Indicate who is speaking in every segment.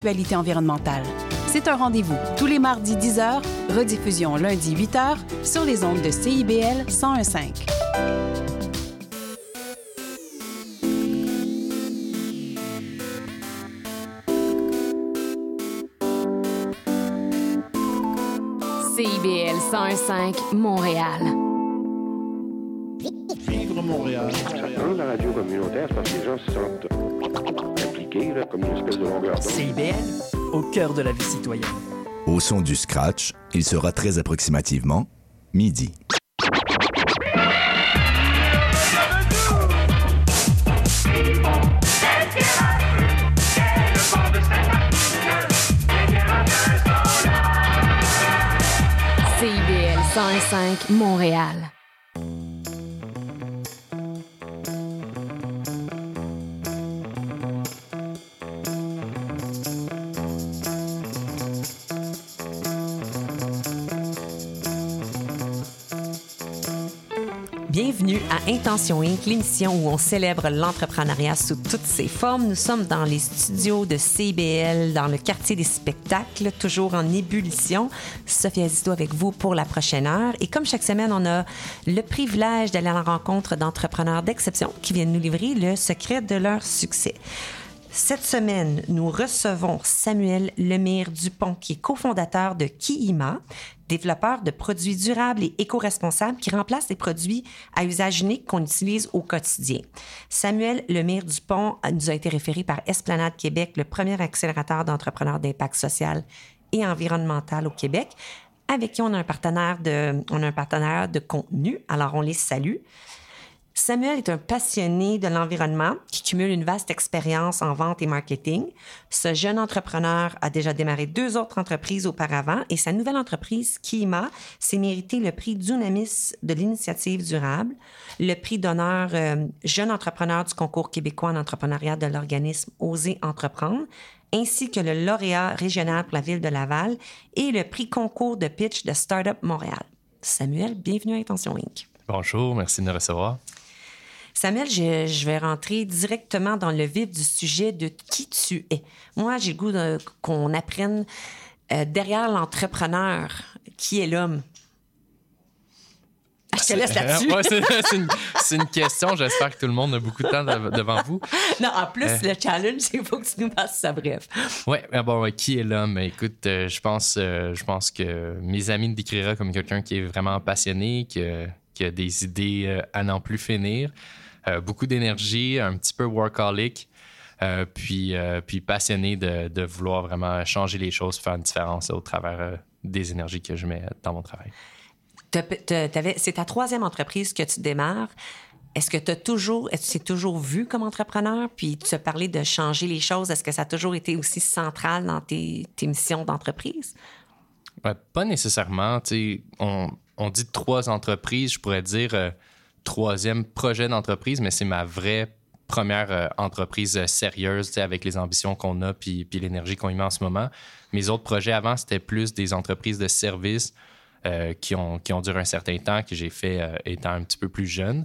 Speaker 1: Actualité environnementale. C'est un rendez-vous tous les mardis 10h, rediffusion lundi 8h sur les ondes de CIBL 1015.
Speaker 2: CIBL 1015 Montréal.
Speaker 3: Vivre Montréal.
Speaker 4: Dans la radio communautaire, parce que les gens se sentent impliqués, là, comme une espèce de longueur d'onde.
Speaker 5: CIBL, au cœur de la vie citoyenne.
Speaker 6: Au son du scratch, il sera très approximativement midi.
Speaker 2: CIBL 1015 Montréal.
Speaker 7: Bienvenue à Intention Inc., l'émission où on célèbre l'entrepreneuriat sous toutes ses formes. Nous sommes dans les studios de CBL, dans le quartier des spectacles, toujours en ébullition. Sophie Azito avec vous pour la prochaine heure. Et comme chaque semaine, on a le privilège d'aller à la rencontre d'entrepreneurs d'exception qui viennent nous livrer le secret de leur succès. Cette semaine, nous recevons Samuel Lemire Dupont, qui est cofondateur de Kiima, développeur de produits durables et éco-responsables qui remplacent les produits à usage unique qu'on utilise au quotidien. Samuel Lemire Dupont nous a été référé par Esplanade Québec, le premier accélérateur d'entrepreneurs d'impact social et environnemental au Québec, avec qui on a un partenaire de, on a un partenaire de contenu. Alors, on les salue. Samuel est un passionné de l'environnement qui cumule une vaste expérience en vente et marketing. Ce jeune entrepreneur a déjà démarré deux autres entreprises auparavant et sa nouvelle entreprise, Kima, s'est mérité le prix Dunamis de l'initiative durable, le prix d'honneur euh, jeune entrepreneur du concours québécois en entrepreneuriat de l'organisme Oser entreprendre, ainsi que le lauréat régional pour la ville de Laval et le prix concours de pitch de Startup Montréal. Samuel, bienvenue à Intention Inc.
Speaker 8: Bonjour, merci de me recevoir.
Speaker 7: Samuel, je, je, vais rentrer directement dans le vif du sujet de qui tu es. Moi, j'ai le goût qu'on apprenne euh, derrière l'entrepreneur qui est l'homme. Ah, je te laisse là-dessus.
Speaker 8: Ouais, c'est, une, question. J'espère que tout le monde a beaucoup de temps de- devant vous.
Speaker 7: Non, en plus,
Speaker 8: Euh.
Speaker 7: le challenge, c'est qu'il faut que tu nous fasses ça bref.
Speaker 8: Ouais, mais bon, qui est l'homme? Écoute, euh, je pense, euh, je pense que mes amis me décriraient comme quelqu'un qui est vraiment passionné, qui, a- qui a des idées à n'en plus finir, beaucoup d'énergie, un petit peu workaholic, euh, puis, euh, puis passionné de, de vouloir vraiment changer les choses, faire une différence au travers euh, des énergies que je mets dans mon travail.
Speaker 7: C'est ta troisième entreprise que tu démarres. Est-ce que tu as toujours, est-ce que tu t'es toujours vu comme entrepreneur? Puis tu as parlé de changer les choses. Est-ce que ça a toujours été aussi central dans tes, tes missions d'entreprise?
Speaker 8: Ouais, pas nécessairement. On, on dit trois entreprises, je pourrais dire euh, troisième projet d'entreprise, mais c'est ma vraie première euh, entreprise euh, sérieuse avec les ambitions qu'on a puis, puis l'énergie qu'on y met en ce moment. Mes autres projets avant, c'était plus des entreprises de services euh, qui, ont, qui ont duré un certain temps, que j'ai fait étant un petit peu plus jeune.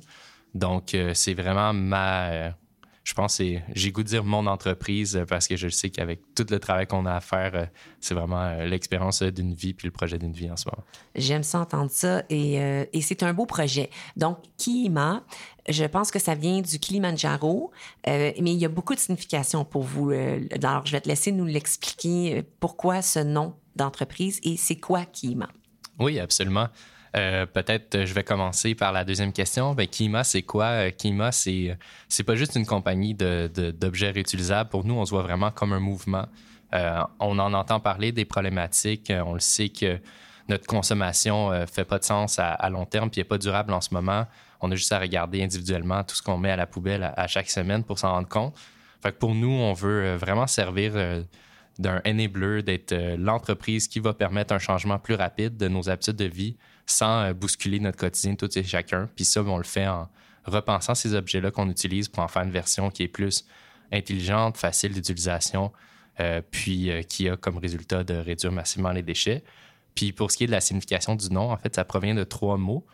Speaker 8: Donc, c'est vraiment ma. Je pense que j'ai goût de dire mon entreprise euh, parce que je sais qu'avec tout le travail qu'on a à faire, euh, c'est vraiment euh, l'expérience d'une vie puis le projet d'une vie en ce moment.
Speaker 7: J'aime ça entendre ça et, euh, et c'est un beau projet. Donc, Kiima, je pense que ça vient du Kilimanjaro, euh, mais il y a beaucoup de signification pour vous. alors, je vais te laisser nous l'expliquer. Pourquoi ce nom d'entreprise et c'est quoi Kiima?
Speaker 8: Oui, absolument. Euh, Peut-être euh, je vais commencer par la deuxième question. Ben, Kima, c'est quoi? Euh, Kima, c'est pas juste une compagnie d'objets réutilisables. Pour nous, on se voit vraiment comme un mouvement. On en entend parler des problématiques. On le sait que notre consommation ne fait pas de sens à, long terme puis n'est pas durable en ce moment. On a juste à regarder individuellement tout ce qu'on met à la poubelle à, chaque semaine pour s'en rendre compte. Pour nous, on veut vraiment servir d'un enabler, d'être l'entreprise qui va permettre un changement plus rapide de nos habitudes de vie sans euh, bousculer notre quotidien tout et chacun. Puis ça, on le fait en repensant ces objets-là qu'on utilise pour en faire une version qui est plus intelligente, facile d'utilisation, euh, puis euh, qui a comme résultat de réduire massivement les déchets. Puis pour ce qui est de la signification du nom, en fait, ça provient de trois mots.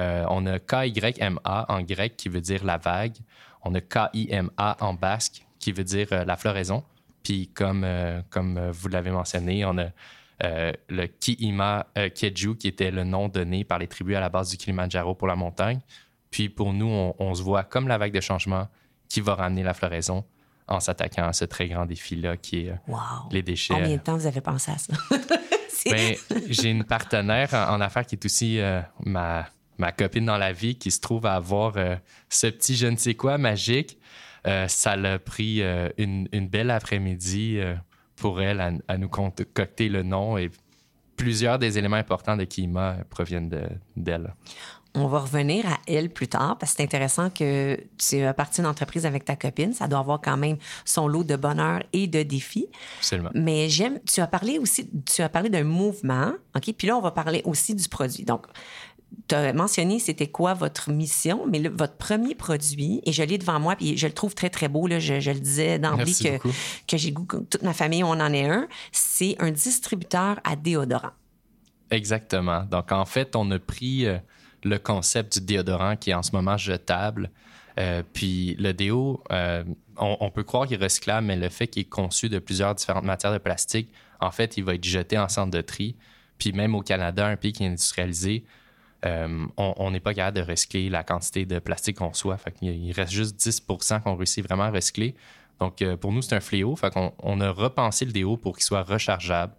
Speaker 8: On a K-Y-M-A en grec qui veut dire la vague. On a K-I-M-A en basque qui veut dire la floraison. Puis comme, comme vous l'avez mentionné, on a euh, le Kiima euh, Keju, qui était le nom donné par les tribus à la base du Kilimanjaro pour la montagne. Puis pour nous, on, on se voit comme la vague de changement qui va ramener la floraison en s'attaquant à ce très grand défi-là qui est euh,
Speaker 7: Wow.
Speaker 8: les déchets.
Speaker 7: Combien de temps vous avez pensé à ça?
Speaker 8: Ben, j'ai une partenaire en, en affaires qui est aussi euh, ma, ma copine dans la vie qui se trouve à avoir euh, ce petit je ne sais quoi magique. Euh, ça l'a pris une, une belle après-midi pour elle à, à nous concocter le nom et plusieurs des éléments importants de Kima proviennent de- d'elle.
Speaker 7: On va revenir à elle plus tard parce que c'est intéressant que tu as parti d'une entreprise avec ta copine. Ça doit avoir quand même son lot de bonheur et de défis.
Speaker 8: Absolument.
Speaker 7: Mais j'aime, tu as parlé aussi, tu as parlé d'un mouvement, OK? Puis là, on va parler aussi du produit. Donc, tu as mentionné c'était quoi votre mission, mais le- votre premier produit, et je l'ai devant moi, puis je le trouve très, très beau, là, je, je le disais d'emblée que,
Speaker 8: beaucoup.
Speaker 7: que j'ai goût, toute ma famille, on en est un. C'est un distributeur à déodorant.
Speaker 8: Exactement. Donc, en fait, on a pris euh, le concept du déodorant qui est en ce moment jetable. Euh, puis le déo, euh, on, on peut croire qu'il est recyclable, mais le fait qu'il est conçu de plusieurs différentes matières de plastique, en fait, il va être jeté en centre de tri. Puis même au Canada, un pays qui est industrialisé, euh, on n'est pas capable de recycler la quantité de plastique qu'on reçoit. Il reste juste 10% qu'on réussit vraiment à recycler. Donc, euh, pour nous, c'est un fléau. On a repensé le déo pour qu'il soit rechargeable.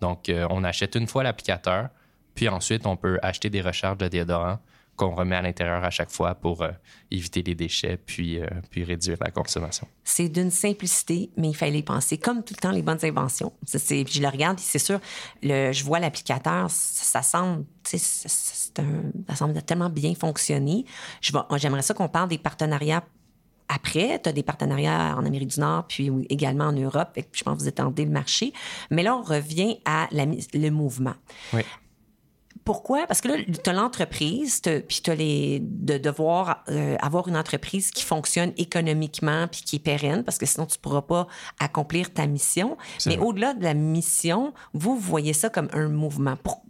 Speaker 8: Donc, euh, on achète une fois l'applicateur, puis ensuite, on peut acheter des recharges de déodorant qu'on remet à l'intérieur à chaque fois pour euh, éviter les déchets, puis, euh, puis réduire la consommation.
Speaker 7: C'est d'une simplicité, mais il fallait y penser. Comme tout le temps, les bonnes inventions. Ça, puis je le regarde, c'est sûr, le, je vois l'applicateur, ça, ça semble, un- ça semble tellement bien fonctionner. J'aimerais ça qu'on parle des partenariats après. Tu as des partenariats en Amérique du Nord, puis également en Europe. Que je pense que vous étendez le marché. Mais là, on revient à la le mouvement.
Speaker 8: Oui.
Speaker 7: Pourquoi? Parce que là, tu as l'entreprise, puis tu as les, de devoir euh, avoir une entreprise qui fonctionne économiquement puis qui est pérenne, parce que sinon, tu ne pourras pas accomplir ta mission. Mais au-delà de la mission, vous, vous voyez ça comme un mouvement. Pour-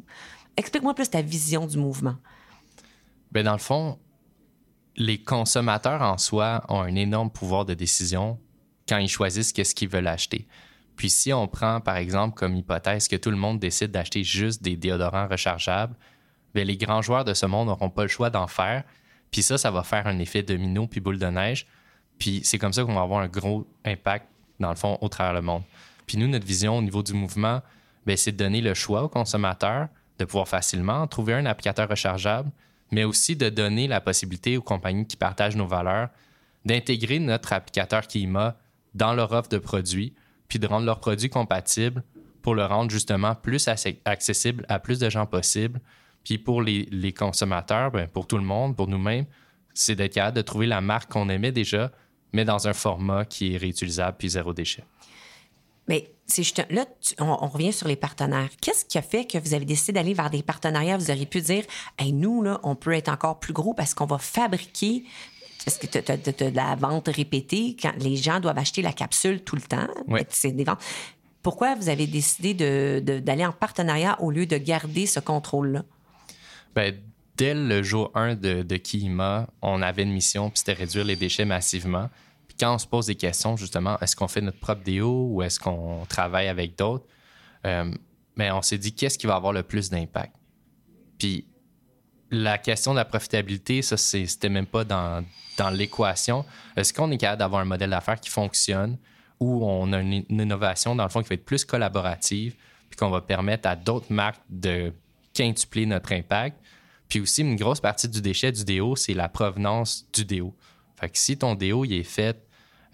Speaker 7: Explique-moi plus ta vision du mouvement.
Speaker 8: Bien, dans le fond, les consommateurs en soi ont un énorme pouvoir de décision quand ils choisissent qu'est-ce qu'ils veulent acheter. Puis si on prend, par exemple, comme hypothèse que tout le monde décide d'acheter juste des déodorants rechargeables, bien, les grands joueurs de ce monde n'auront pas le choix d'en faire. Puis ça, ça va faire un effet domino puis boule de neige. Puis c'est comme ça qu'on va avoir un gros impact, dans le fond, au travers le monde. Puis nous, notre vision au niveau du mouvement, bien, c'est de donner le choix aux consommateurs de pouvoir facilement trouver un applicateur rechargeable, mais aussi de donner la possibilité aux compagnies qui partagent nos valeurs d'intégrer notre applicateur Kima dans leur offre de produits, puis de rendre leurs produits compatibles pour le rendre justement plus accessible à plus de gens possible. Puis pour les, consommateurs, ben, pour tout le monde, pour nous-mêmes, c'est d'être capable de trouver la marque qu'on aimait déjà, mais dans un format qui est réutilisable puis zéro déchet.
Speaker 7: Mais c'est juste là, on, revient sur les partenaires. Qu'est-ce qui a fait que vous avez décidé d'aller vers des partenariats? Vous auriez pu dire, nous, là, on peut être encore plus gros parce qu'on va fabriquer. Parce que tu as, de la vente répétée quand les gens doivent acheter la capsule tout le temps.
Speaker 8: Oui.
Speaker 7: C'est des ventes. Pourquoi vous avez décidé de- de- d'aller en partenariat au lieu de garder ce contrôle-là?
Speaker 8: Ben, dès le jour 1 de, de Kima, on avait une mission, puis c'était réduire les déchets massivement. Puis quand on se pose des questions, justement, est-ce qu'on fait notre propre déo ou est-ce qu'on travaille avec d'autres? Euh, mais on s'est dit, qu'est-ce qui va avoir le plus d'impact? Puis la question de la profitabilité, ça, c'était même pas dans, l'équation. Est-ce qu'on est capable d'avoir un modèle d'affaires qui fonctionne où on a une, innovation, dans le fond, qui va être plus collaborative, puis qu'on va permettre à d'autres marques de quintupler notre impact? Puis aussi, une grosse partie du déchet du déo, c'est la provenance du déo. Fait que si ton déo il est fait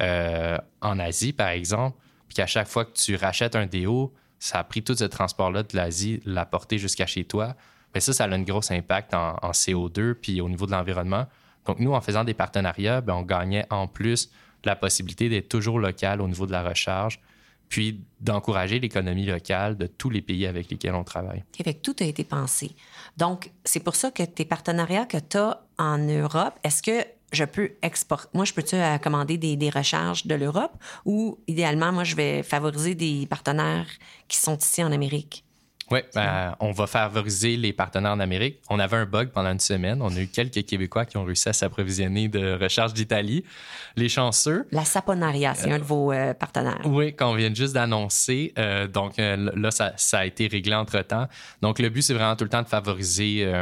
Speaker 8: euh, en Asie, par exemple, puis qu'à chaque fois que tu rachètes un déo, ça a pris tout ce transport-là de l'Asie, l'a porté jusqu'à chez toi, bien ça, ça a un gros impact en, en CO2 puis au niveau de l'environnement. Donc, nous, en faisant des partenariats, bien, on gagnait en plus la possibilité d'être toujours local au niveau de la recharge, puis d'encourager l'économie locale de tous les pays avec lesquels on travaille.
Speaker 7: Que tout a été pensé. Donc, c'est pour ça que tes partenariats que tu as en Europe, est-ce que je peux exporter? Moi, je peux-tu euh, commander des, des recharges de l'Europe ou idéalement, moi, je vais favoriser des partenaires qui sont ici en Amérique?
Speaker 8: Oui, ben, on va favoriser les partenaires en Amérique. On avait un bug pendant une semaine. On a eu quelques Québécois qui ont réussi à s'approvisionner de recharge d'Italie. Les chanceux.
Speaker 7: La Saponaria, c'est un de vos euh, partenaires.
Speaker 8: Oui, qu'on vient juste d'annoncer. Euh, donc euh, là, ça, ça, a été réglé entre-temps. Donc le but, c'est vraiment tout le temps de favoriser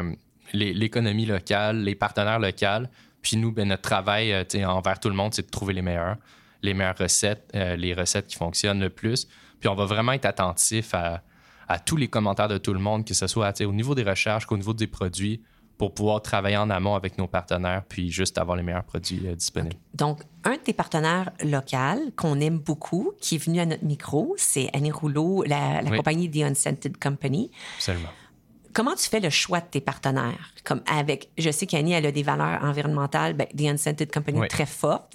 Speaker 8: l'économie locale, les partenaires locaux. Puis nous, ben, notre travail envers tout le monde, c'est de trouver les meilleurs, les meilleures recettes, les recettes qui fonctionnent le plus. Puis on va vraiment être attentif à, à tous les commentaires de tout le monde, que ce soit au niveau des recherches qu'au niveau des produits, pour pouvoir travailler en amont avec nos partenaires, puis juste avoir les meilleurs produits euh, disponibles.
Speaker 7: Donc, un de tes partenaires locaux qu'on aime beaucoup, qui est venu à notre micro, c'est Annie Rouleau, la, la
Speaker 8: Oui.
Speaker 7: compagnie The Unscented Company.
Speaker 8: Absolument.
Speaker 7: Comment tu fais le choix de tes partenaires? Comme avec, je sais qu'Annie, elle a des valeurs environnementales, ben, The Unscented Company
Speaker 8: Oui.
Speaker 7: très fortes.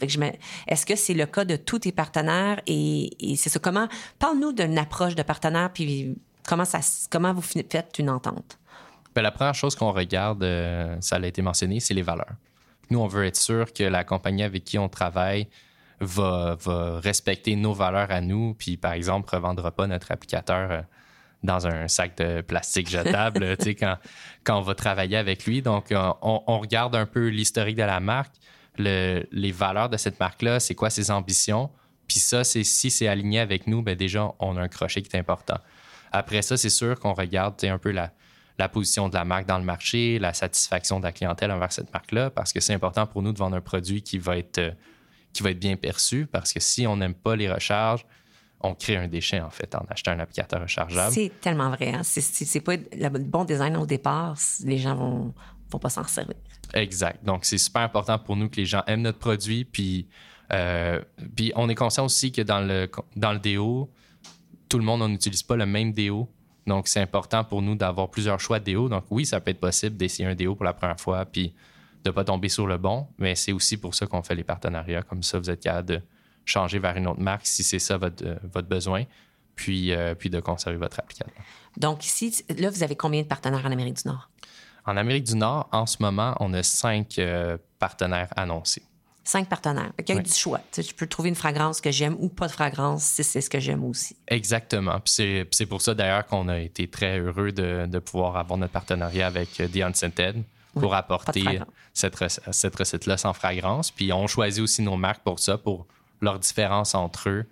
Speaker 7: Est-ce que c'est le cas de tous tes partenaires? Et, et c'est ça. Comment, parle-nous d'une approche de partenaire, puis comment, ça, comment vous faites une entente?
Speaker 8: Ben, la première chose qu'on regarde, euh, ça a été mentionné, c'est les valeurs. Nous, on veut être sûr que la compagnie avec qui on travaille va, va respecter nos valeurs à nous, puis par exemple, ne revendra pas notre applicateur euh, dans un sac de plastique jetable quand, quand on va travailler avec lui. Donc, euh, on, on regarde un peu l'historique de la marque, le- les valeurs de cette marque-là, c'est quoi ses ambitions? Puis ça, c'est si c'est aligné avec nous, ben déjà, on a un crochet qui est important. Après ça, c'est sûr qu'on regarde un peu la, la position de la marque dans le marché, la satisfaction de la clientèle envers cette marque-là, parce que c'est important pour nous de vendre un produit qui va être, euh, qui va être bien perçu, parce que si on n'aime pas les recharges, on crée un déchet, en fait, en achetant un applicateur rechargeable.
Speaker 7: C'est tellement vrai. Hein? C'est pas le bon design au départ. Les gens vont, vont pas s'en servir.
Speaker 8: Exact. Donc, c'est super important pour nous que les gens aiment notre produit. Puis, euh, puis on est conscient aussi que dans le, dans le déo, tout le monde on n'utilise pas le même déo. Donc, c'est important pour nous d'avoir plusieurs choix de déo. Donc, oui, ça peut être possible d'essayer un déo pour la première fois puis de ne pas tomber sur le bon. Mais c'est aussi pour ça qu'on fait les partenariats. Comme ça, vous êtes capable de changer vers une autre marque si c'est ça votre, votre besoin. Puis, euh, puis de conserver votre applicateur.
Speaker 7: Donc, ici, là, vous avez combien de partenaires en Amérique du Nord?
Speaker 8: En Amérique du Nord, en ce moment, on a cinq euh, partenaires annoncés.
Speaker 7: Cinq partenaires. Fait qu'il y a
Speaker 8: Oui.
Speaker 7: du choix. Tu sais, je peux trouver une fragrance que j'aime ou pas de fragrance si c'est ce que j'aime aussi.
Speaker 8: Exactement. Puis c'est, pour ça d'ailleurs qu'on a été très heureux de, de pouvoir avoir notre partenariat avec euh, The Unscented pour apporter cette, cette recette-là sans fragrance. Puis on choisit aussi nos marques pour ça, pour leur différence entre eux,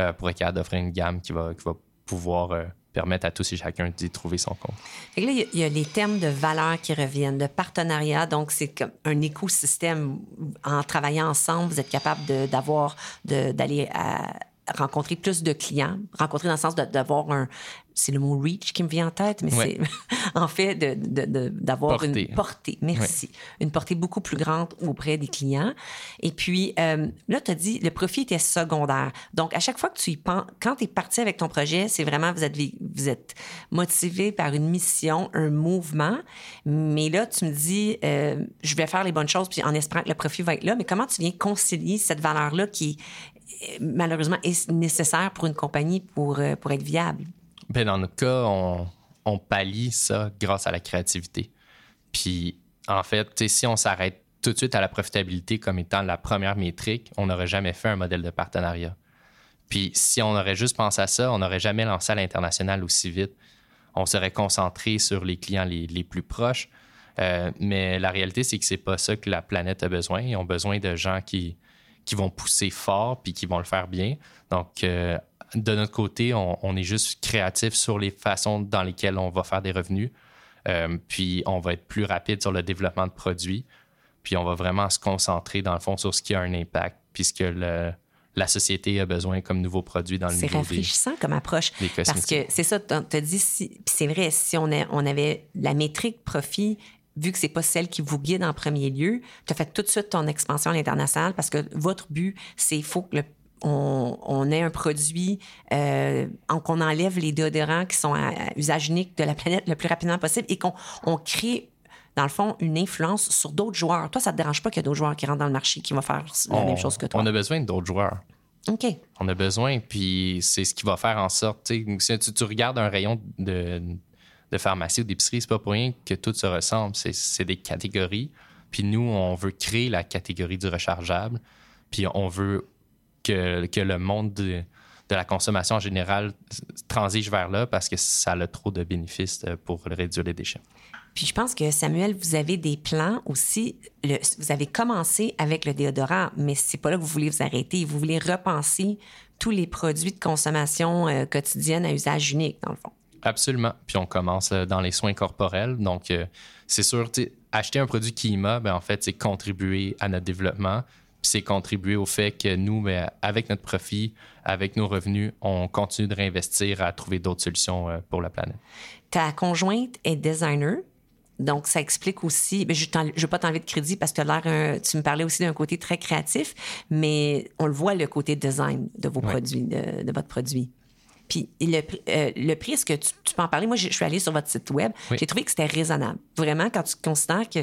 Speaker 8: euh, pour être capable d'offrir une gamme qui va, qui va pouvoir euh, permettre à tous et chacun d'y trouver son compte.
Speaker 7: Que là, il y a- les termes de valeur qui reviennent, de partenariat. Donc, c'est comme un écosystème. En travaillant ensemble, vous êtes capable d'avoir, d'aller à rencontrer plus de clients, rencontrer dans le sens d'avoir un, c'est le mot reach qui me vient en tête, mais
Speaker 8: Ouais.
Speaker 7: c'est en fait de- de- de- d'avoir une portée, merci, une portée beaucoup plus grande auprès des clients. Et puis, euh, là, tu as dit, le profit était secondaire. Donc, à chaque fois que tu y penses, quand tu es parti avec ton projet, c'est vraiment, vous êtes, vous êtes motivé par une mission, un mouvement. Mais là, tu me dis, euh, je vais faire les bonnes choses, puis en espérant que le profit va être là. Mais comment tu viens concilier cette valeur-là qui, malheureusement, est nécessaire pour une compagnie pour, euh, pour être viable?
Speaker 8: Ben, dans notre cas, on, on pallie ça grâce à la créativité. Puis, en fait, si on s'arrête tout de suite à la profitabilité comme étant la première métrique, on n'aurait jamais fait un modèle de partenariat. Puis, si on aurait juste pensé à ça, on n'aurait jamais lancé à l'international aussi vite. On serait concentré sur les clients les, les plus proches. Euh, mais la réalité, c'est que c'est pas ça que la planète a besoin. Ils ont besoin de gens qui, qui vont pousser fort puis qui vont le faire bien. Donc, euh, de notre côté, on, on est juste créatif sur les façons dans lesquelles on va faire des revenus. Euh, puis, on va être plus rapide sur le développement de produits. Puis, on va vraiment se concentrer, dans le fond, sur ce qui a un impact, puis ce que le- la société a besoin comme nouveaux produits dans le
Speaker 7: C'est
Speaker 8: des,
Speaker 7: rafraîchissant comme approche. Parce que c'est ça, tu as dit, si, puis c'est vrai, si on, a- on avait la métrique profit, vu que c'est pas celle qui vous guide en premier lieu, tu as fait tout de suite ton expansion à l'international parce que votre but, c'est faut que le- on, on ait un produit, euh, en- qu'on enlève les déodorants qui sont à, à usage unique de la planète le plus rapidement possible et qu'on on crée, dans le fond, une influence sur d'autres joueurs. Toi, ça te dérange pas qu'il y a d'autres joueurs qui rentrent dans le marché qui vont faire la
Speaker 8: on,
Speaker 7: même chose que toi?
Speaker 8: on a besoin d'autres joueurs.
Speaker 7: OK.
Speaker 8: On a besoin, puis c'est ce qui va faire en sorte. Si tu, tu regardes un rayon de, de pharmacie ou d'épicerie, c'est pas pour rien que tout se ressemble. C'est- des catégories. Puis nous, on veut créer la catégorie du rechargeable. Puis on veut que, le monde de, la consommation en général transige vers là parce que ça a trop de bénéfices euh, pour réduire les déchets.
Speaker 7: Puis je pense que Samuel, vous avez des plans aussi. Vous avez commencé avec le déodorant, mais c'est pas là que vous voulez vous arrêter. Vous voulez repenser tous les produits de consommation euh, quotidienne à usage unique, dans le fond.
Speaker 8: Absolument. Puis on commence euh, dans les soins corporels. Donc, euh, c'est sûr, acheter un produit Kima, ben, en fait, c'est contribuer à notre développement. Puis c'est contribuer au fait que nous, ben, avec notre profit, avec nos revenus, on continue de réinvestir à trouver d'autres solutions euh, pour la planète.
Speaker 7: Ta conjointe est designer. Donc, ça explique aussi. ben, je ne veux pas t'enlever de crédit parce que l'air tu me parlais aussi d'un côté très créatif, mais on le voit, le côté design de vos
Speaker 8: Ouais.
Speaker 7: produits, de, de votre produit. Puis le, prix- euh, le prix, est-ce que tu, tu peux en parler? Moi, je je suis allée sur votre site web.
Speaker 8: Oui.
Speaker 7: J'ai trouvé que c'était raisonnable. Vraiment, quand tu considères que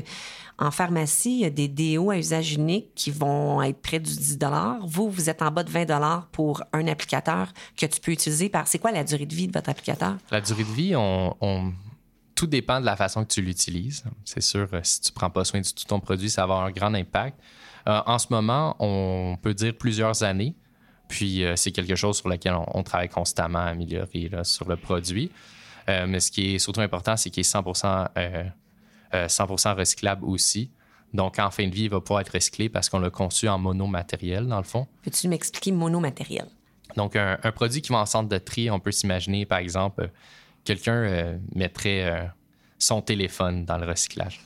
Speaker 7: en pharmacie, il y a des déos à usage unique qui vont être près du 10 Vous, vous êtes en bas de 20 pour un applicateur que tu peux utiliser par. C'est quoi la durée de vie de votre applicateur?
Speaker 8: La durée de vie, on, on- tout dépend de la façon que tu l'utilises. C'est sûr, euh, si tu prends pas soin du tout de ton produit, ça va avoir un grand impact. Euh, en ce moment, on peut dire plusieurs années. Puis euh, c'est quelque chose sur lequel on, on travaille constamment à améliorer là, sur le produit. Euh, mais ce qui est surtout important, c'est qu'il est 100 euh, 100 recyclable aussi. Donc, en fin de vie, il va pouvoir être recyclé parce qu'on l'a conçu en monomatériel, dans le fond.
Speaker 7: Peux-tu m'expliquer monomatériel?
Speaker 8: Donc, un, un produit qui va en centre de tri, on peut s'imaginer, par exemple, quelqu'un mettrait son téléphone dans le recyclage.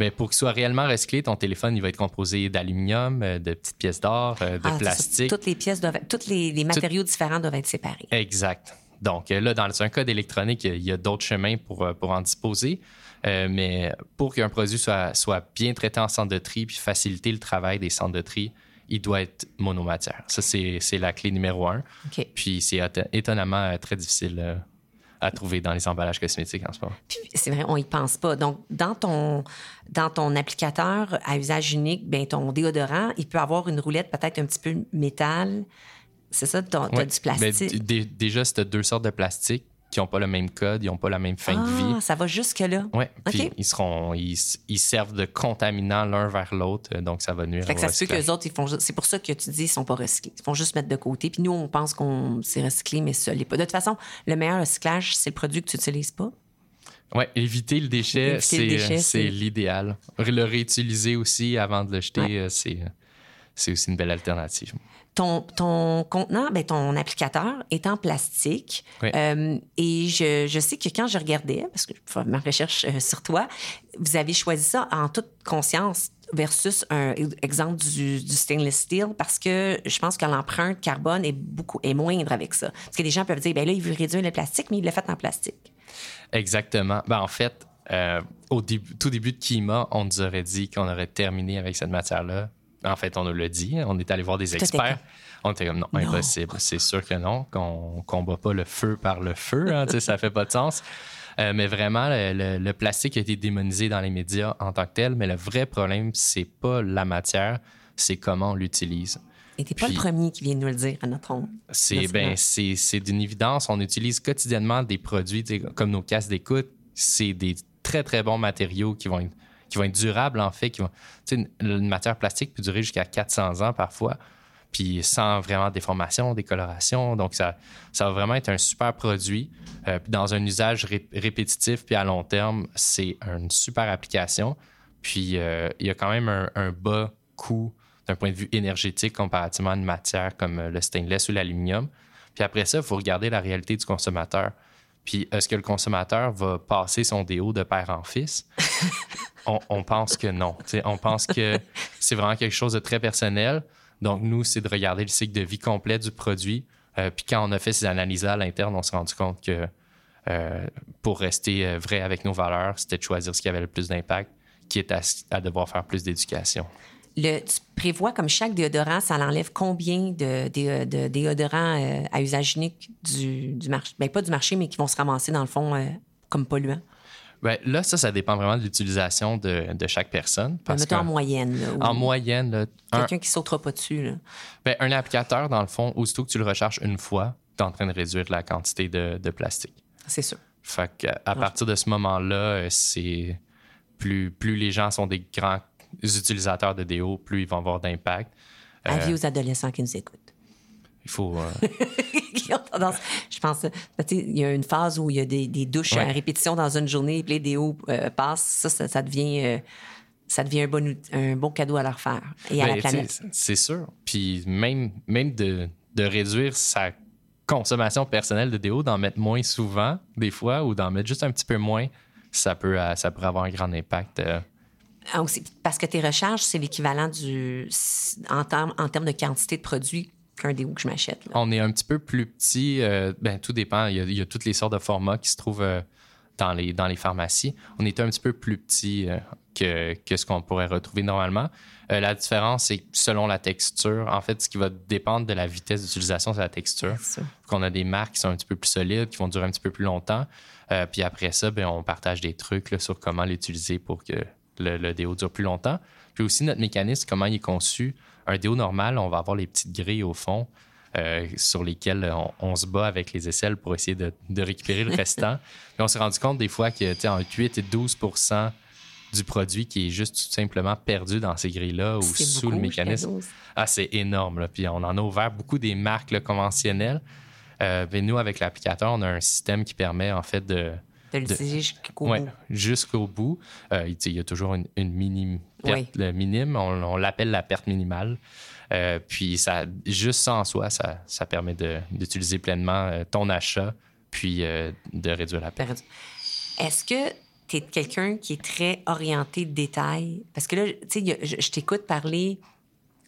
Speaker 8: Mais pour qu'il soit réellement recyclé, ton téléphone, il va être composé d'aluminium, euh, de petites pièces d'or, euh, de
Speaker 7: Ah, ça.
Speaker 8: plastique.
Speaker 7: Toutes les pièces doivent, tous les, les matériaux différents doivent être séparés.
Speaker 8: Exact. Donc euh, là, dans un cas d'électronique, il y a d'autres chemins pour, pour en disposer. Euh, mais pour qu'un produit soit, soit bien traité en centre de tri puis faciliter le travail des centres de tri, il doit être monomatière. Ça, c'est la clé numéro un.
Speaker 7: OK.
Speaker 8: Puis c'est éton- étonnamment très difficile à trouver dans les emballages cosmétiques en ce moment.
Speaker 7: C'est vrai, on y pense pas. Donc, dans ton, dans ton applicateur à usage unique, ben, ton déodorant, il peut avoir une roulette peut-être un petit peu métal. C'est ça, t'as
Speaker 8: Ouais.
Speaker 7: du
Speaker 8: Ben,
Speaker 7: plastique?
Speaker 8: d- dé- déjà, c'est deux sortes de plastique qui n'ont pas le même code, ils n'ont pas la même fin de vie.
Speaker 7: ah, ça va jusque-là.
Speaker 8: Ouais, puis
Speaker 7: OK.
Speaker 8: ils seront, ils, ils servent de contaminants l'un vers l'autre, euh, donc ça va nuire
Speaker 7: Fait que
Speaker 8: au
Speaker 7: ça se peut
Speaker 8: recyclage.
Speaker 7: qu'eux autres, ils font c'est pour ça que tu dis ils sont pas recyclés. Ils font juste mettre de côté. Puis nous, on pense qu'on c'est recyclé, mais ça l'est pas. De toute façon, le meilleur recyclage, c'est le produit que tu n'utilises pas.
Speaker 8: Ouais, éviter le déchet,
Speaker 7: le
Speaker 8: c'est l'idéal. Le réutiliser aussi avant de le jeter,
Speaker 7: Ouais.
Speaker 8: euh, c'est aussi une belle alternative.
Speaker 7: Ton, ton contenant, ben, ton applicateur est en plastique.
Speaker 8: Oui.
Speaker 7: Euh, et je, je sais que quand je regardais, parce que je fais ma recherche euh, sur toi, vous avez choisi ça en toute conscience versus un exemple du, du stainless steel parce que je pense que l'empreinte carbone est beaucoup est moindre avec ça. Parce que les gens peuvent dire, ben là, il veut réduire le plastique, mais il l'a fait en plastique.
Speaker 8: Exactement. Ben, en fait, euh, au début- tout début de Kima, on nous aurait dit qu'on aurait terminé avec cette matière-là. En fait, on nous l'a dit. On est allé voir des experts. On était comme non,
Speaker 7: Non.
Speaker 8: impossible. C'est sûr que non, qu'on ne combat pas le feu par le feu. Hein, ça fait pas de sens. Euh, mais vraiment, le, le- le plastique a été démonisé dans les médias en tant que tel. Mais le vrai problème, c'est pas la matière, c'est comment on l'utilise.
Speaker 7: Et t'es pas
Speaker 8: Puis-
Speaker 7: le premier qui vient nous le dire à notre honte.
Speaker 8: C'est ben, c'est d'une évidence. On utilise quotidiennement des produits comme nos casques d'écoute. C'est des très, très bons matériaux qui vont être, qui vont être durables, en fait. Qui vont, une, une matière plastique peut durer jusqu'à 400 ans parfois, puis sans vraiment déformation, décoloration. Donc, ça, ça va vraiment être un super produit. Euh, dans un usage ré- répétitif, puis à long terme, c'est une super application. Puis euh, il y a quand même un, un bas coût d'un point de vue énergétique comparativement à une matière comme le stainless ou l'aluminium. Puis après ça, il faut regarder la réalité du consommateur. Puis est-ce que le consommateur va passer son déo de père en fils? on, on pense que non. On pense que c'est vraiment quelque chose de très personnel. Donc, nous, c'est de regarder le cycle de vie complet du produit. Euh, puis quand on a fait ces analyses-là à l'interne, on s'est rendu compte que euh, pour rester euh, vrai avec nos valeurs, c'était de choisir ce qui avait le plus d'impact, qui est à, à devoir faire plus d'éducation.
Speaker 7: Le, tu prévois comme chaque déodorant, ça l'enlève combien de, de- de déodorants euh, à usage unique du, du marché? Ben, pas du marché, mais qui vont se ramasser dans le fond euh, comme polluants?
Speaker 8: Ben, là, ça, ça dépend vraiment de l'utilisation de, de chaque personne. Parce
Speaker 7: Mettons en
Speaker 8: que,
Speaker 7: moyenne. là,
Speaker 8: en moyenne, un,
Speaker 7: Quelqu'un qui sautera pas dessus. là.
Speaker 8: ben, un applicateur, dans le fond, aussitôt que tu le recharges une fois, tu es en train de réduire la quantité de, de plastique.
Speaker 7: C'est sûr.
Speaker 8: Fait que, à partir de ce moment-là, euh, c'est plus, plus les gens sont des grands utilisateurs de déo, plus ils vont avoir d'impact. Euh,
Speaker 7: Avis aux adolescents qui nous écoutent.
Speaker 8: Il faut. euh,
Speaker 7: qui ont tendance. Je pense, il y a une phase où il y a des, des douches
Speaker 8: Ouais.
Speaker 7: à répétition dans une journée, puis les déos euh, passent. Ça, ça, ça devient, euh, ça devient un, bon, out- un bon cadeau à leur faire et à
Speaker 8: Ben,
Speaker 7: la
Speaker 8: sais,
Speaker 7: planète.
Speaker 8: C'est sûr. Puis même, même de, de réduire sa consommation personnelle de déo, d'en mettre moins souvent, des fois, ou d'en mettre juste un petit peu moins, ça peut, euh, ça pourrait avoir un grand impact.
Speaker 7: Ah, aussi, parce que tes recharges, c'est l'équivalent du. En, termes- en de quantité de produits qu'un déo que je m'achète.
Speaker 8: On est un petit peu plus petit. euh, ben, tout dépend. Il y, a, il y a toutes les sortes de formats qui se trouvent euh, dans, les, dans les pharmacies. On est un petit peu plus petit euh, que, que ce qu'on pourrait retrouver normalement. La différence, c'est selon la texture. En fait, ce qui va dépendre de la vitesse d'utilisation, c'est la texture. Qu'on a des marques qui sont un petit peu plus solides, qui vont durer un petit peu plus longtemps. Puis après ça, ben, on partage des trucs là, sur comment l'utiliser pour que le, le déo dure plus longtemps. Puis aussi, notre mécanisme, comment il est conçu. Un déo normal, on va avoir les petites grilles au fond euh, sur lesquelles on, on se bat avec les aisselles pour essayer de, de récupérer le restant. Puis on s'est rendu compte des fois que, tu sais, entre 8 et 12% du produit qui est juste tout simplement perdu dans ces grilles-là ou sous le
Speaker 7: beaucoup,
Speaker 8: mécanisme.
Speaker 7: 12.
Speaker 8: Ah, c'est énorme. Là. Puis on en a ouvert beaucoup des marques là, conventionnelles. Euh, mais nous, avec l'applicateur, on a un système qui permet en fait de.
Speaker 7: De l'utiliser jusqu'au
Speaker 8: Ouais,
Speaker 7: bout.
Speaker 8: jusqu'au bout. Euh, il sais, il y a toujours une, perte
Speaker 7: Oui.
Speaker 8: le minime. On, on l'appelle la perte minimale. Euh, puis ça, juste ça en soi, ça, ça permet de- d'utiliser pleinement euh, ton achat puis euh, de réduire la perte.
Speaker 7: Est-ce que tu es quelqu'un qui est très orienté détail? Parce que là, tu sais, je, je t'écoute parler,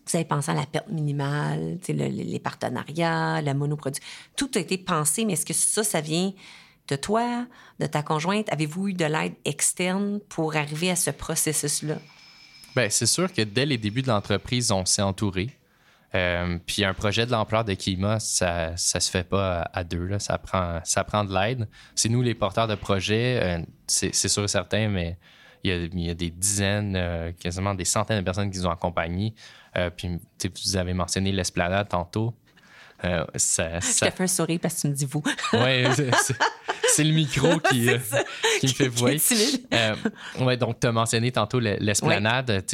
Speaker 7: vous avez pensé à la perte minimale, le- les partenariats, la monoproduction. Tout a été pensé, mais est-ce que ça, ça vient de toi, de ta conjointe? Avez-vous eu de l'aide externe pour arriver à ce processus-là?
Speaker 8: Ben, c'est sûr que dès les débuts de l'entreprise, on s'est entouré. Euh, puis un projet de l'ampleur de Kima, ça ça se fait pas à, à deux. Là. Ça, prend, ça prend de l'aide. C'est nous les porteurs de projet, euh, c'est c'est sûr et certain, mais il y a, il y a des dizaines, euh, quasiment des centaines de personnes qui nous ont accompagnés. Puis vous avez mentionné l'esplanade tantôt. Euh, ça,
Speaker 7: Je
Speaker 8: ça-
Speaker 7: te fais un sourire parce que tu me dis vous.
Speaker 8: Ouais, c'est- le micro qui, euh, qui me fait
Speaker 7: timide.
Speaker 8: Euh, ouais, donc, tu as mentionné tantôt le- l'esplanade.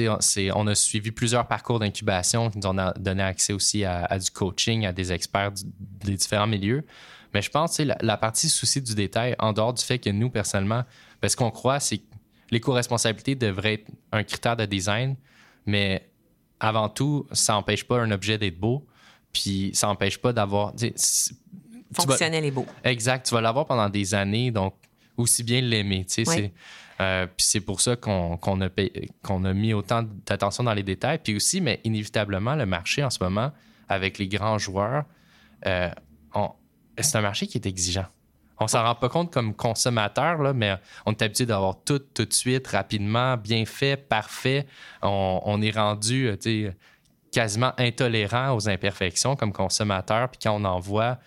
Speaker 8: On, a suivi plusieurs parcours d'incubation qui nous ont a- donné accès aussi à, à du coaching, à des experts du- des différents milieux. Mais je pense que la, la partie souci du détail, en dehors du fait que nous, personnellement, ben, ce qu'on croit, c'est que l'éco-responsabilité devrait être un critère de design, mais avant tout, ça n'empêche pas un objet d'être beau, puis ça n'empêche pas d'avoir. Vas-
Speaker 7: Fonctionnel et beau.
Speaker 8: Exact. Tu vas l'avoir pendant des années, donc aussi bien l'aimer. tu sais,
Speaker 7: Oui.
Speaker 8: euh, puis c'est pour ça qu'on a, qu'on a mis autant d'attention dans les détails. Puis aussi, mais inévitablement, le marché en ce moment, avec les grands joueurs, euh, c'est un marché qui est exigeant. On s'en rend pas compte comme consommateur, là, mais on est habitué d'avoir tout tout de suite, rapidement, bien fait, parfait. On, on est rendu euh, tu sais, quasiment intolérant aux imperfections comme consommateur. Puis quand on en voit,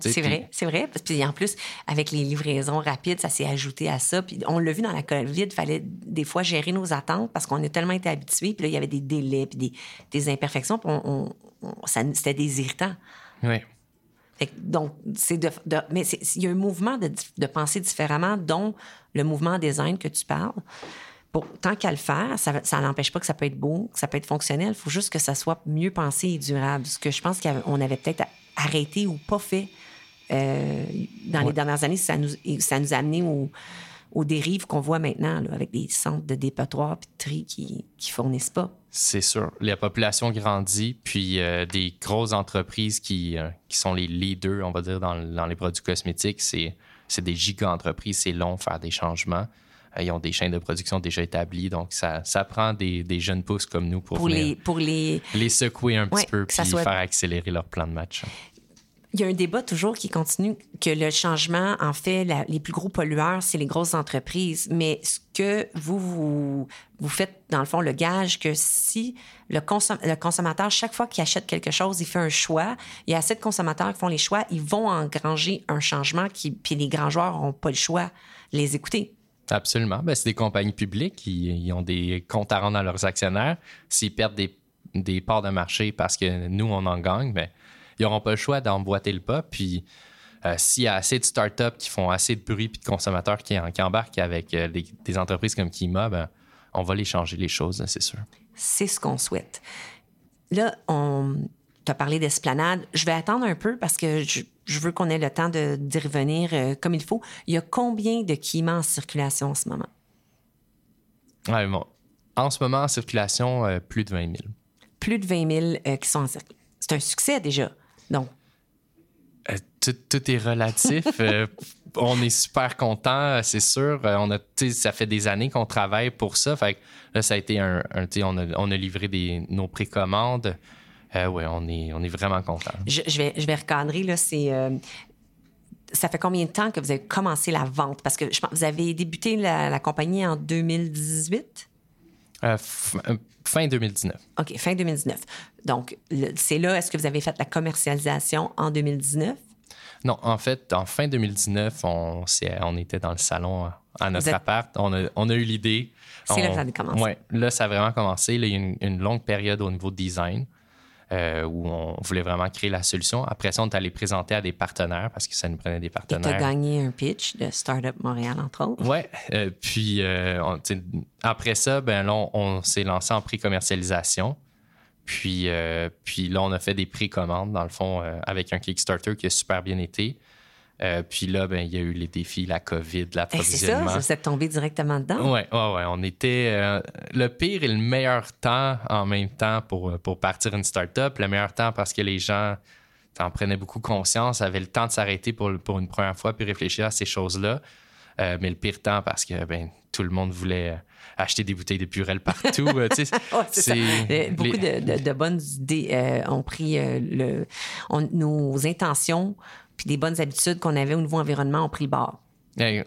Speaker 7: C'est
Speaker 8: puis-
Speaker 7: vrai, c'est vrai. Puis en plus, avec les livraisons rapides, ça s'est ajouté à ça. Puis on l'a vu dans la COVID, il fallait des fois gérer nos attentes parce qu'on a tellement été habitués. Puis là, il y avait des délais, puis des, des imperfections. Puis on, on- c'était des irritants.
Speaker 8: Oui.
Speaker 7: Fait que, donc, c'est de, de- mais c'est- il y a un mouvement de, de penser différemment, dont le mouvement design que tu parles. Pour, tant qu'à le faire, ça ça n'empêche pas que ça peut être beau, que ça peut être fonctionnel. Il faut juste que ça soit mieux pensé et durable. Ce que je pense qu'on avait peut-être arrêté ou pas fait euh, dans les dernières années, ça nous, ça nous a amené au- aux dérives qu'on voit maintenant, là, avec des centres de dépotoir et de tri qui ne fournissent pas.
Speaker 8: C'est sûr. La population grandit, puis euh, des grosses entreprises qui, euh, qui sont les leaders, on va dire, dans, dans les produits cosmétiques, c'est, c'est des giga-entreprises. C'est long faire des changements. Euh, ils ont des chaînes de production déjà établies, donc ça, ça prend des, des jeunes pousses comme nous pour,
Speaker 7: Pour
Speaker 8: venir
Speaker 7: les, pour les,
Speaker 8: les secouer un
Speaker 7: Ouais,
Speaker 8: petit peu, puis
Speaker 7: soit-
Speaker 8: faire accélérer leur plan de match.
Speaker 7: Il y a un débat toujours qui continue que le changement, en fait, la- les plus gros pollueurs, c'est les grosses entreprises. Mais ce que vous, vous, vous faites, dans le fond, le gage que si le, consom- le consommateur, chaque fois qu'il achète quelque chose, il fait un choix, il y a assez de consommateurs qui font les choix, ils vont engranger un changement, qui, puis les grands joueurs n'ont pas le choix de les écouter.
Speaker 8: Absolument. Ben, c'est des compagnies publiques. Ils, ont des comptes à rendre à leurs actionnaires. S'ils perdent des, des parts de marché parce que nous, on en gagne, ben, ils n'auront pas le choix d'emboîter le pas. Puis, euh, s'il y a assez de startups qui font assez de bruit puis de consommateurs qui, qui embarquent avec euh, des, entreprises comme Kima, ben, on va les changer les choses, c'est sûr.
Speaker 7: C'est ce qu'on souhaite. Là, on... as parlé d'esplanade. Je vais attendre un peu parce que je, je veux qu'on ait le temps de- d'y revenir euh, comme il faut. Il y a combien de Kima en circulation en ce moment?
Speaker 8: Ouais, bon. En ce moment, en circulation, euh, plus de 20 000.
Speaker 7: Plus de 20 000 euh, qui sont en circulation. C'est un succès déjà. Donc,
Speaker 8: tout, tout est relatif. Euh, on est super content, c'est sûr. On a, ça fait des années qu'on travaille pour ça. Fait que là, ça a été un. un, on, a, on a livré des, nos précommandes. Euh, ouais, on est, on est vraiment content.
Speaker 7: je, je vais, je vais recadrer. Là, c'est, euh, ça fait combien de temps que vous avez commencé la vente? Parce que je pense que vous avez débuté la, la compagnie en 2018?
Speaker 8: Euh, fin 2019.
Speaker 7: OK, fin 2019. Donc, c'est là, est-ce que vous avez fait la commercialisation en 2019?
Speaker 8: Non, en fait, en fin 2019, on, on était dans le salon à- notre
Speaker 7: êtes-
Speaker 8: appart. On a, on a eu l'idée.
Speaker 7: C'est là que ça a commencé.
Speaker 8: Ouais, là, ça a vraiment commencé. Là, il y a eu une, une longue période au niveau design euh, où on voulait vraiment créer la solution. Après ça, on est allé présenter à des partenaires parce que ça nous prenait des
Speaker 7: Et tu as
Speaker 8: partenaires.
Speaker 7: gagné un pitch de Startup Montréal, entre autres.
Speaker 8: Ouais, euh, puis euh, on- après ça, ben là, on, on s'est lancé en pré-commercialisation. Puis, puis là, on a fait des précommandes, dans le fond, avec un Kickstarter qui a super bien été. Euh, puis là, ben, il y a eu les défis, la COVID,
Speaker 7: Eh, c'est ça,
Speaker 8: l'approvisionnement.
Speaker 7: vous êtes tombé directement dedans.
Speaker 8: Ouais, ouais, ouais. On était euh, le pire et le meilleur temps en même temps pour, pour partir une start-up. Le meilleur temps parce que les gens en prenaient beaucoup conscience, avaient le temps de s'arrêter pour, pour une première fois puis réfléchir à ces choses-là. Euh, mais le pire temps parce que ben, tout le monde voulait euh, acheter des bouteilles de Purel partout. euh.
Speaker 7: Ouais, c'est Euh, Beaucoup
Speaker 8: les-
Speaker 7: de, de- de bonnes idées euh, ont pris euh, le, on- nos intentions puis des bonnes habitudes qu'on avait au niveau environnement ont pris le bord.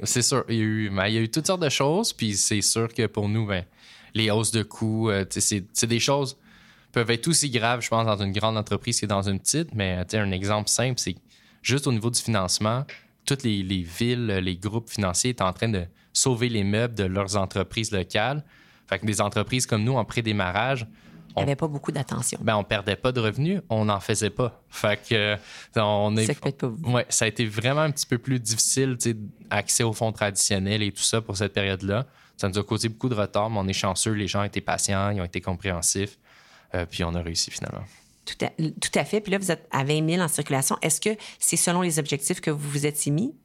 Speaker 8: C'est sûr, il y, a eu, ben, il y a eu toutes sortes de choses, puis c'est sûr que pour nous, ben, les hausses de coûts, euh, c'est des choses peuvent être aussi graves, je pense, dans une grande entreprise que dans une petite, mais un exemple simple, c'est juste au niveau du financement, toutes les, les villes, les groupes financiers étaient en train de sauver les meubles de leurs entreprises locales. Fait que des entreprises comme nous, en pré-démarrage,
Speaker 7: Il n'y avait pas beaucoup d'attention.
Speaker 8: ben, on perdait pas de revenus, on n'en faisait pas. Fait que euh, on est.
Speaker 7: Ça peut être pas vous.
Speaker 8: Ouais, ça a été vraiment un petit peu plus difficile, accès aux fonds traditionnels et tout ça pour cette période-là. Ça nous a causé beaucoup de retard, mais on est chanceux, les gens étaient patients, ils ont été compréhensifs, euh, puis on a réussi finalement.
Speaker 7: Tout à, tout à fait. Puis là, vous êtes à 20 000 en circulation. Est-ce que c'est selon les objectifs que vous vous êtes mis?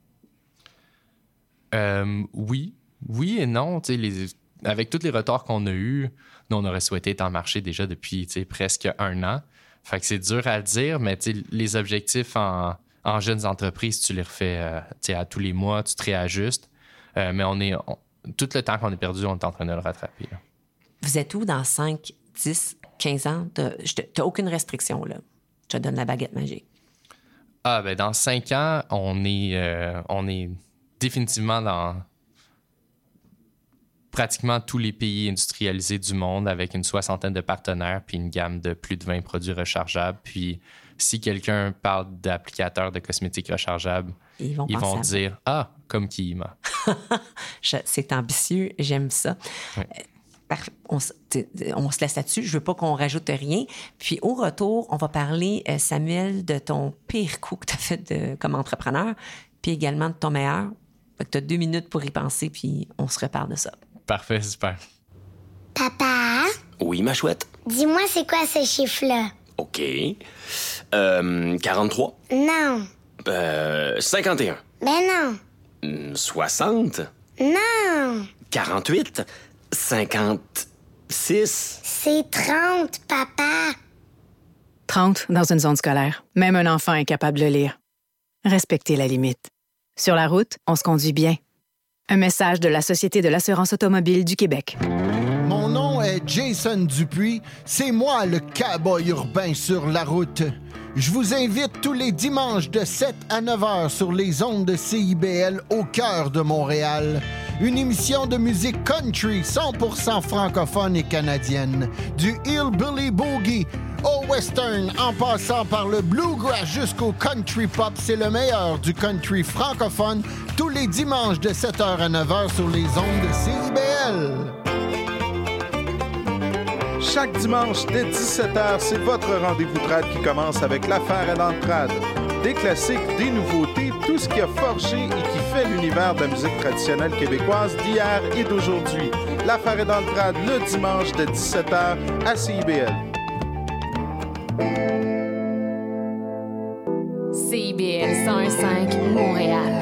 Speaker 8: Euh, oui, oui et non. Les, avec tous les retards qu'on a eus, nous, on aurait souhaité être en marché déjà depuis presque un an. Fait que c'est dur à le dire, mais les objectifs en, en jeunes entreprises, tu les refais euh, à tous les mois, tu te réajustes. Euh, mais on est on- tout le temps qu'on est perdu, on est en train de le rattraper. là.
Speaker 7: Vous êtes où dans 5, 10, 15 ans? Tu n'as aucune restriction, là. Je te donne la baguette magique.
Speaker 8: Ah, ben dans cinq ans, on est, euh, on est définitivement dans pratiquement tous les pays industrialisés du monde avec une soixantaine de partenaires puis une gamme de plus de 20 produits rechargeables. Puis si quelqu'un parle d'applicateurs de cosmétiques rechargeables,
Speaker 7: Ils vont
Speaker 8: ils vont dire Ah, comme Kima.
Speaker 7: Je- C'est ambitieux, j'aime ça. Euh, on se laisse là-dessus. Je veux pas qu'on rajoute rien. Puis au retour, on va parler, euh, Samuel, de ton pire coup que tu as fait de- comme entrepreneur, puis également de ton meilleur. tu as deux minutes pour y penser, puis on se reparle de ça.
Speaker 8: Parfait, super.
Speaker 3: Papa,
Speaker 9: Oui, ma chouette?
Speaker 3: dis-moi c'est quoi ce chiffre-là?
Speaker 9: OK. Euh, 43.
Speaker 3: Non.
Speaker 9: Euh, 51.
Speaker 3: Ben non.
Speaker 9: Hmm, 60.
Speaker 3: Non.
Speaker 9: 48. 56.
Speaker 3: C'est 30, papa.
Speaker 10: 30 dans une zone scolaire. Même un enfant est capable de lire. Respectez la limite. Sur la route, on se conduit bien. Un message de la Société de l'assurance automobile du Québec.
Speaker 11: Mon nom est Jason Dupuis. C'est moi le cowboy urbain sur la route. Je vous invite tous les dimanches de 7 à 9 heures sur les ondes de CIBL au cœur de Montréal. Une émission de musique country 100% francophone et canadienne. Du hillbilly boogie au western en passant par le bluegrass jusqu'au country pop, c'est le meilleur du country francophone tous les dimanches de 7h à 9h sur les ondes de CIBL.
Speaker 12: Chaque dimanche dès 17h, c'est votre rendez-vous trad qui commence avec l'affaire et dans le trad. Des classiques, des nouveautés, tout ce qui a forgé et qui fait l'univers de la musique traditionnelle québécoise d'hier et d'aujourd'hui. L'affaire est dans le le dimanche de 17h à CIBL.
Speaker 2: CIBL 105 Montréal.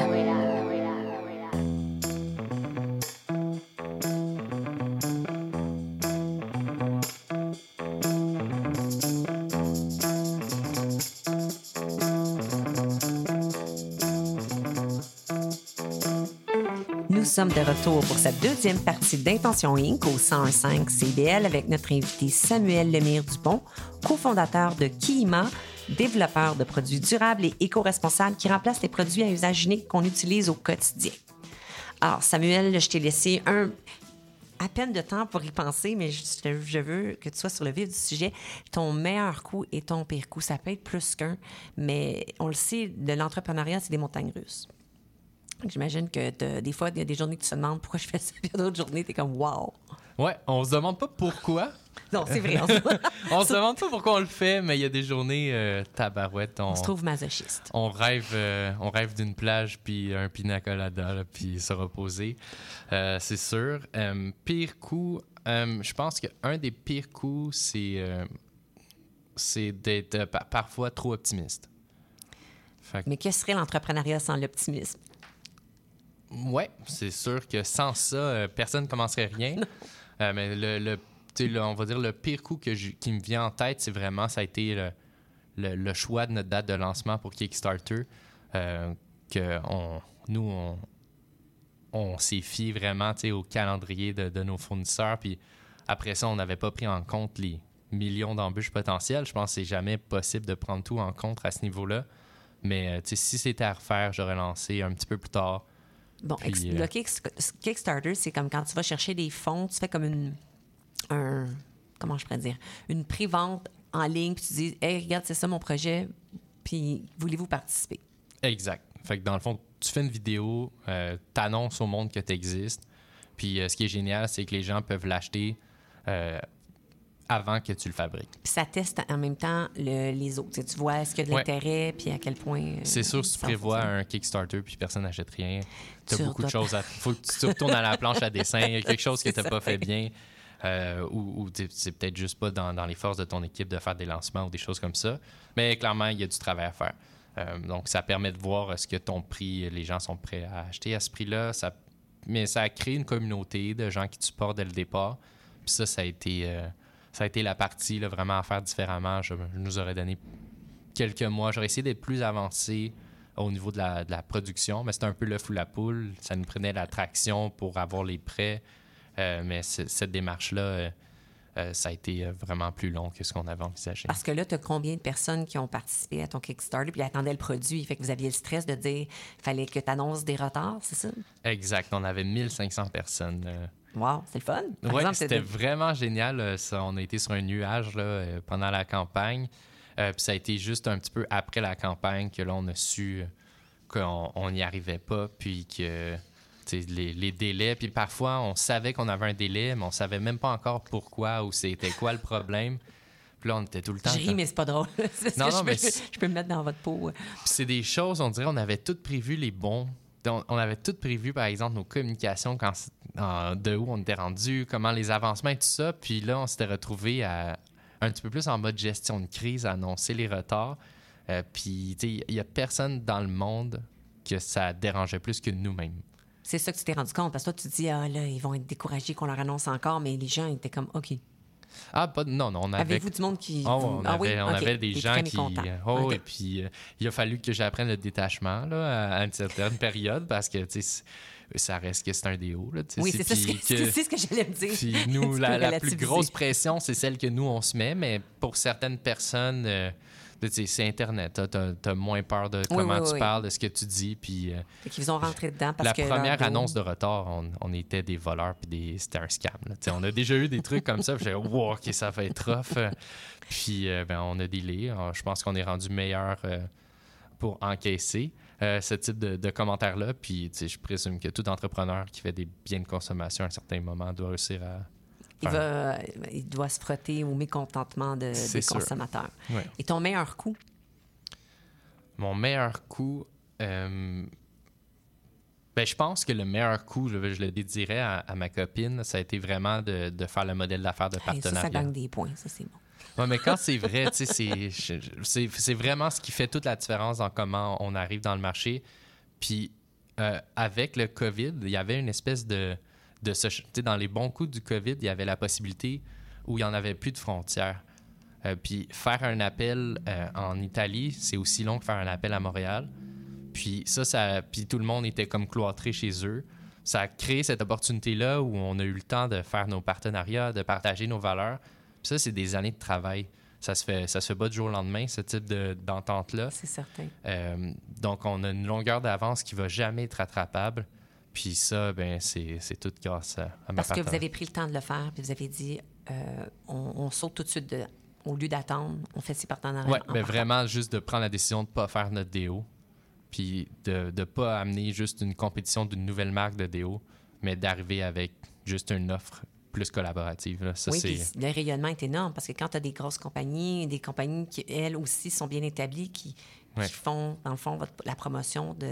Speaker 7: Nous sommes de retour pour cette deuxième partie d'Intention Inc. au 105 CBL avec notre invité Samuel Lemire-Dupont, cofondateur de Kiima, développeur de produits durables et éco-responsables qui remplacent les produits à usage unique qu'on utilise au quotidien. Alors, Samuel, je t'ai laissé un à peine de temps pour y penser, mais je, veux que tu sois sur le vif du sujet. Ton meilleur coup et ton pire coup, ça peut être plus qu'un, mais on le sait, de l'entrepreneuriat, c'est des montagnes russes. J'imagine que des fois, il y a des journées que tu te demandes pourquoi je fais ça, puis d'autres journées, tu es comme wow.
Speaker 8: Ouais, on se demande pas pourquoi.
Speaker 7: Non, c'est vrai. On se,
Speaker 8: demande pas pourquoi on le fait, mais il y a des journées euh, tabarouettes. On,
Speaker 7: on se trouve masochiste.
Speaker 8: on rêve, euh, on rêve d'une plage puis un pina colada là, puis se reposer, Euh, c'est sûr. Pire coup, je pense qu'un des pires coups, c'est c'est d'être par- parfois trop optimiste. Fait que-
Speaker 7: Mais que serait l'entrepreneuriat sans l'optimisme?
Speaker 8: Ouais, c'est sûr que sans ça, personne ne commencerait rien. Euh, mais le, le- on va dire le pire coup que qui me vient en tête, c'est vraiment ça a été le, le- choix de notre date de lancement pour Kickstarter. Euh, que on, nous, on, s'est fié vraiment au calendrier de, de nos fournisseurs. Puis après ça, on n'avait pas pris en compte les millions d'embûches potentielles. Je pense que c'est jamais possible de prendre tout en compte à ce niveau-là. Mais euh, si c'était à refaire, j'aurais lancé un petit peu plus tard.
Speaker 7: Bon,
Speaker 8: Puis, euh,
Speaker 7: le Kick- Kickstarter, c'est comme quand tu vas chercher des fonds, tu fais comme une. Un, comment je pourrais dire? Une pré-vente en ligne, puis tu dis, hey, regarde, c'est ça mon projet, puis voulez-vous participer?
Speaker 8: Exact. Fait que dans le fond, tu fais une vidéo, euh, t'annonces au monde que tu existes. Puis euh, ce qui est génial, c'est que les gens peuvent l'acheter euh, avant que tu le fabriques.
Speaker 7: Puis ça teste en même temps le- les autres. Tu, vois est-ce qu'il y a de l'intérêt, puis à quel point. euh,
Speaker 8: C'est sûr, si tu prévois un Kickstarter puis personne n'achète rien, tu
Speaker 7: Tu
Speaker 8: as beaucoup de choses à. faut que tu retournes à la planche à dessin, il y a quelque chose que tu n'as pas fait bien. euh, ou ou c'est peut-être juste pas dans, dans les forces de ton équipe de faire des lancements ou des choses comme ça. Mais clairement, il y a du travail à faire. Euh, donc, ça permet de voir est-ce que ton prix, les gens sont prêts à acheter à ce prix-là. Ça, mais ça a créé une communauté de gens qui te supportent dès le départ. Puis ça, ça a été, euh, ça a été la partie là, vraiment à faire différemment. Je, je nous aurais donné quelques mois. J'aurais essayé d'être plus avancé au niveau de la, de la production, mais c'était un peu l'œuf ou la poule. Ça nous prenait la traction pour avoir les prêts. Euh, mais cette démarche-là, euh, euh, ça a été vraiment plus long que ce qu'on avait envisagé.
Speaker 7: Parce que là, tu as combien de personnes qui ont participé à ton Kickstarter puis attendaient le produit? Fait que vous aviez le stress de dire fallait que tu annonces des retards, c'est ça?
Speaker 8: Exact. On avait 1500 personnes.
Speaker 7: Wow, c'est le fun. Par
Speaker 8: Ouais,
Speaker 7: exemple,
Speaker 8: c'était vraiment génial. euh, ça. on a été sur un nuage là, euh, pendant la campagne. Euh, puis ça a été juste un petit peu après la campagne que là, on a su qu'on on n'y arrivait pas, puis que les, les délais. Puis parfois, on savait qu'on avait un délai, mais on savait même pas encore pourquoi ou c'était quoi le problème. Puis là, on était tout le temps.
Speaker 7: Ris, mais c'est pas drôle.
Speaker 8: Non, non,
Speaker 7: je,
Speaker 8: mais
Speaker 7: peux, je peux me mettre dans votre peau.
Speaker 8: C'est des choses, on dirait, on avait tout prévu les bons. On, avait tout prévu, par exemple, nos communications, quand, de où on était rendu, comment les avancements et tout ça. Puis là, on s'était retrouvé un petit peu plus en mode gestion de crise, à annoncer les retards. Euh, puis, tu sais, il n'y a personne dans le monde que ça dérangeait plus que nous-mêmes.
Speaker 7: C'est ça que tu t'es rendu compte. Parce que toi, tu te dis, ah là, ils vont être découragés qu'on leur annonce encore, mais les gens étaient comme, OK.
Speaker 8: Ah, pas, non, non, on avait...
Speaker 7: Avez-vous du monde qui.
Speaker 8: Oh,
Speaker 7: vous-
Speaker 8: on,
Speaker 7: Ah oui?
Speaker 8: avait, on
Speaker 7: OK.
Speaker 8: avait des gens qui. Oh,
Speaker 7: OK.
Speaker 8: et puis euh, il a fallu que j'apprenne le détachement là, à une certaine période parce que tu sais, ça reste que c'est un déo. Là, tu sais,
Speaker 7: Oui, c'est ça, c'est ce que j'allais me dire.
Speaker 8: Puis nous, la, la plus grosse pression, c'est celle que nous, on se met, mais pour certaines personnes, euh, c'est Internet. Tu as, moins peur de comment
Speaker 7: oui,
Speaker 8: tu
Speaker 7: oui.
Speaker 8: parles, de ce que tu dis. Puis, euh,
Speaker 7: qu'ils ont rentré dedans parce
Speaker 8: la
Speaker 7: que.
Speaker 8: première
Speaker 7: leur
Speaker 8: annonce de retard, on, on était des voleurs, puis des- c'était un scam. On a déjà eu des trucs comme ça. J'ai dit, wow, OK, ça va être rough. Puis, euh, ben, on a dealé. Euh, Je pense qu'on est rendu meilleur euh, pour encaisser euh, ce type de, de commentaires-là. Puis, je présume que tout entrepreneur qui fait des biens de consommation à un certain moment doit réussir à.
Speaker 7: Il,
Speaker 8: faire-
Speaker 7: va, il doit se frotter au mécontentement de, des
Speaker 8: sûr.
Speaker 7: consommateurs. Et ton meilleur coup?
Speaker 8: Mon meilleur coup. euh, ben, je pense que le meilleur coup, je, je le dédierais à, à ma copine, ça a été vraiment de, de faire le modèle d'affaires de
Speaker 7: Hey, ça,
Speaker 8: partenariat.
Speaker 7: ça gagne des points, ça, c'est bon.
Speaker 8: Ouais, mais quand c'est vrai, c'est vraiment ce qui fait toute la différence dans comment on arrive dans le marché. Puis euh, avec le COVID, il y avait une espèce de, de se- dans les bons coups du COVID, il y avait la possibilité où il n'y en avait plus de frontières. Euh, puis faire un appel euh, en Italie, c'est aussi long que faire un appel à Montréal. Puis ça, ça, puis tout le monde était comme cloîtré chez eux. Ça a créé cette opportunité-là où on a eu le temps de faire nos partenariats, de partager nos valeurs. Puis ça, c'est des années de travail. Ça se fait, ça se fait pas du jour au lendemain, ce type de- d'entente-là.
Speaker 7: C'est certain.
Speaker 8: Euh, donc, on a une longueur d'avance qui va jamais être rattrapable. Puis ça, ben, c'est tout grâce à, à ma
Speaker 7: Parce que vous avez pris le temps de le faire, puis vous avez dit, euh, on, on saute tout de suite de, au lieu d'attendre, on fait ses partenariats. En
Speaker 8: mais vraiment juste de prendre la décision de ne pas faire notre déo, puis de ne pas amener juste une compétition d'une nouvelle marque de déo, mais d'arriver avec juste une offre plus collaborative. là. Ça,
Speaker 7: oui, puis le rayonnement est énorme parce que quand tu as des grosses compagnies, des compagnies qui, elles aussi, sont bien établies, qui, qui font, dans le fond, votre- la promotion de,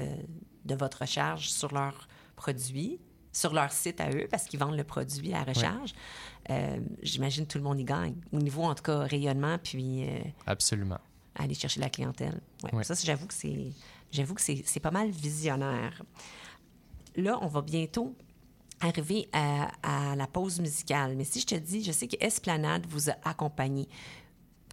Speaker 7: de votre recharge sur leurs produits, sur leur site à eux, parce qu'ils vendent le produit à recharge, euh, j'imagine tout le monde y gagne. Au niveau, en tout cas, rayonnement, puis euh,
Speaker 8: Absolument.
Speaker 7: aller chercher la clientèle. Ouais. Ça, j'avoue que c'est j'avoue que c'est pas mal visionnaire. Là, on va bientôt arriver à, à la pause musicale. Mais si je te dis, je sais que Esplanade vous a accompagné.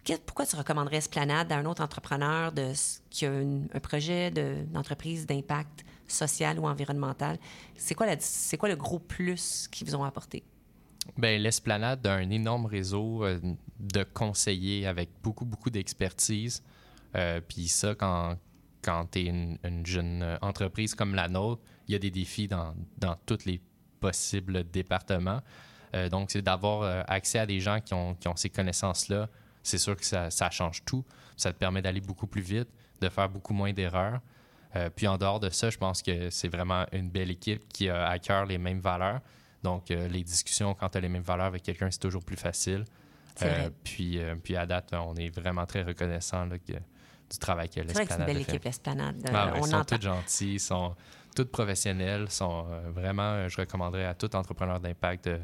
Speaker 7: Que- pourquoi tu recommanderais Esplanade à un autre entrepreneur de, qui a une- un projet de- d'entreprise d'impact? Social ou environnemental? C'est quoi, la- c'est quoi le gros plus qu'ils vous ont apporté?
Speaker 8: Ben, l'Esplanade a un énorme réseau euh, de conseillers avec beaucoup, beaucoup d'expertise. Euh, Puis ça, quand, quand tu es une, une jeune entreprise comme la nôtre, il y a des défis dans, dans tous les possibles départements. Euh, donc, c'est d'avoir accès à des gens qui ont, qui ont ces connaissances-là. C'est sûr que ça, ça change tout. Ça te permet d'aller beaucoup plus vite, de faire beaucoup moins d'erreurs. Euh, puis en dehors de ça, je pense que c'est vraiment une belle équipe qui a à cœur les mêmes valeurs. Donc, euh, les discussions, quand tu as les mêmes valeurs avec quelqu'un, c'est toujours plus facile.
Speaker 7: Vrai.
Speaker 8: puis, euh, puis à date, on est vraiment très reconnaissant du travail que
Speaker 7: que c'est une
Speaker 8: l'Esplanade
Speaker 7: belle équipe, l'Esplanade. Euh,
Speaker 8: Ah ouais, ils sont tous gentils, ils sont tous professionnels, sont euh, vraiment, euh, je recommanderais à tout entrepreneur d'impact de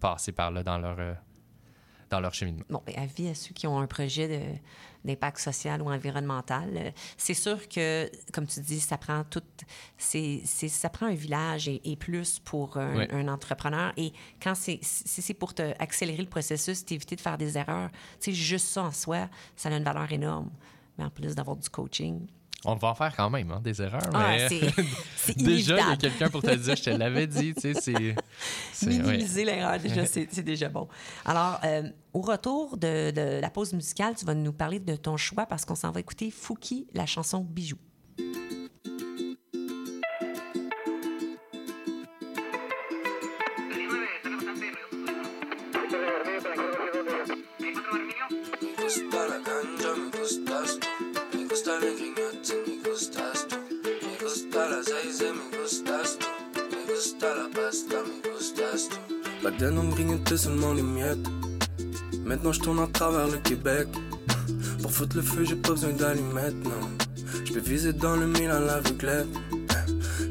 Speaker 8: passer par là dans leur, euh, dans leur cheminement.
Speaker 7: Bon, ben, avis à ceux qui ont un projet d'impact social ou environnemental. C'est sûr que, comme tu dis, ça prend tout, c'est, c'est- ça prend un village et, et plus pour un, entrepreneur. Et quand c'est, si c'est pour te accélérer le processus, t'éviter de faire des erreurs, tu sais, juste ça en soi, ça a une valeur énorme. Mais en plus d'avoir du coaching,
Speaker 8: On va en faire quand même, hein, des erreurs,
Speaker 7: Ah,
Speaker 8: mais
Speaker 7: c'est- c'est
Speaker 8: déjà, il y a quelqu'un pour te dire, je te l'avais dit, tu sais, c'est... c'est- ouais.
Speaker 7: minimiser l'erreur, déjà, c'est, c'est déjà bon. Alors, euh, au retour de, de la pause musicale, tu vas nous parler de ton choix parce qu'on s'en va écouter Fouki, la chanson Bijou.
Speaker 13: Grignotait seulement les miettes. Maintenant, je tourne à travers le Québec. Pour foutre le feu, j'ai pas besoin d'allumettes, non. Je peux viser dans le mille à l'aveuglette.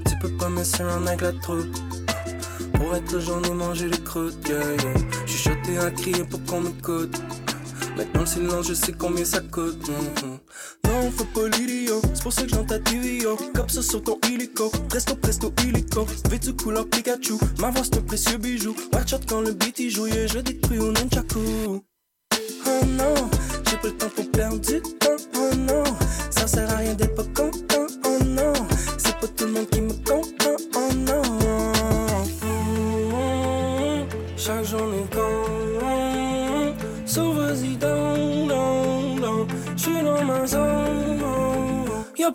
Speaker 13: Tu peux pas surrendre avec la troupe. Pour être le jour, manger les croûtes, yeah, yeah. J'suis choté à crier pour qu'on m'écoute. Maintenant le silence, je sais combien ça coûte. mhm. Non, faut pas l'idiot, c'est pour ça que j'entends ta TV, yo. Comme ça sur ton illico, presto, presto, illico. Vêtu couleur Pikachu, ma voix c'est un précieux bijou. Watch out quand le beat joue, yeah, je détruis au nunchaku. Oh non, j'ai pas le temps pour perdre du temps,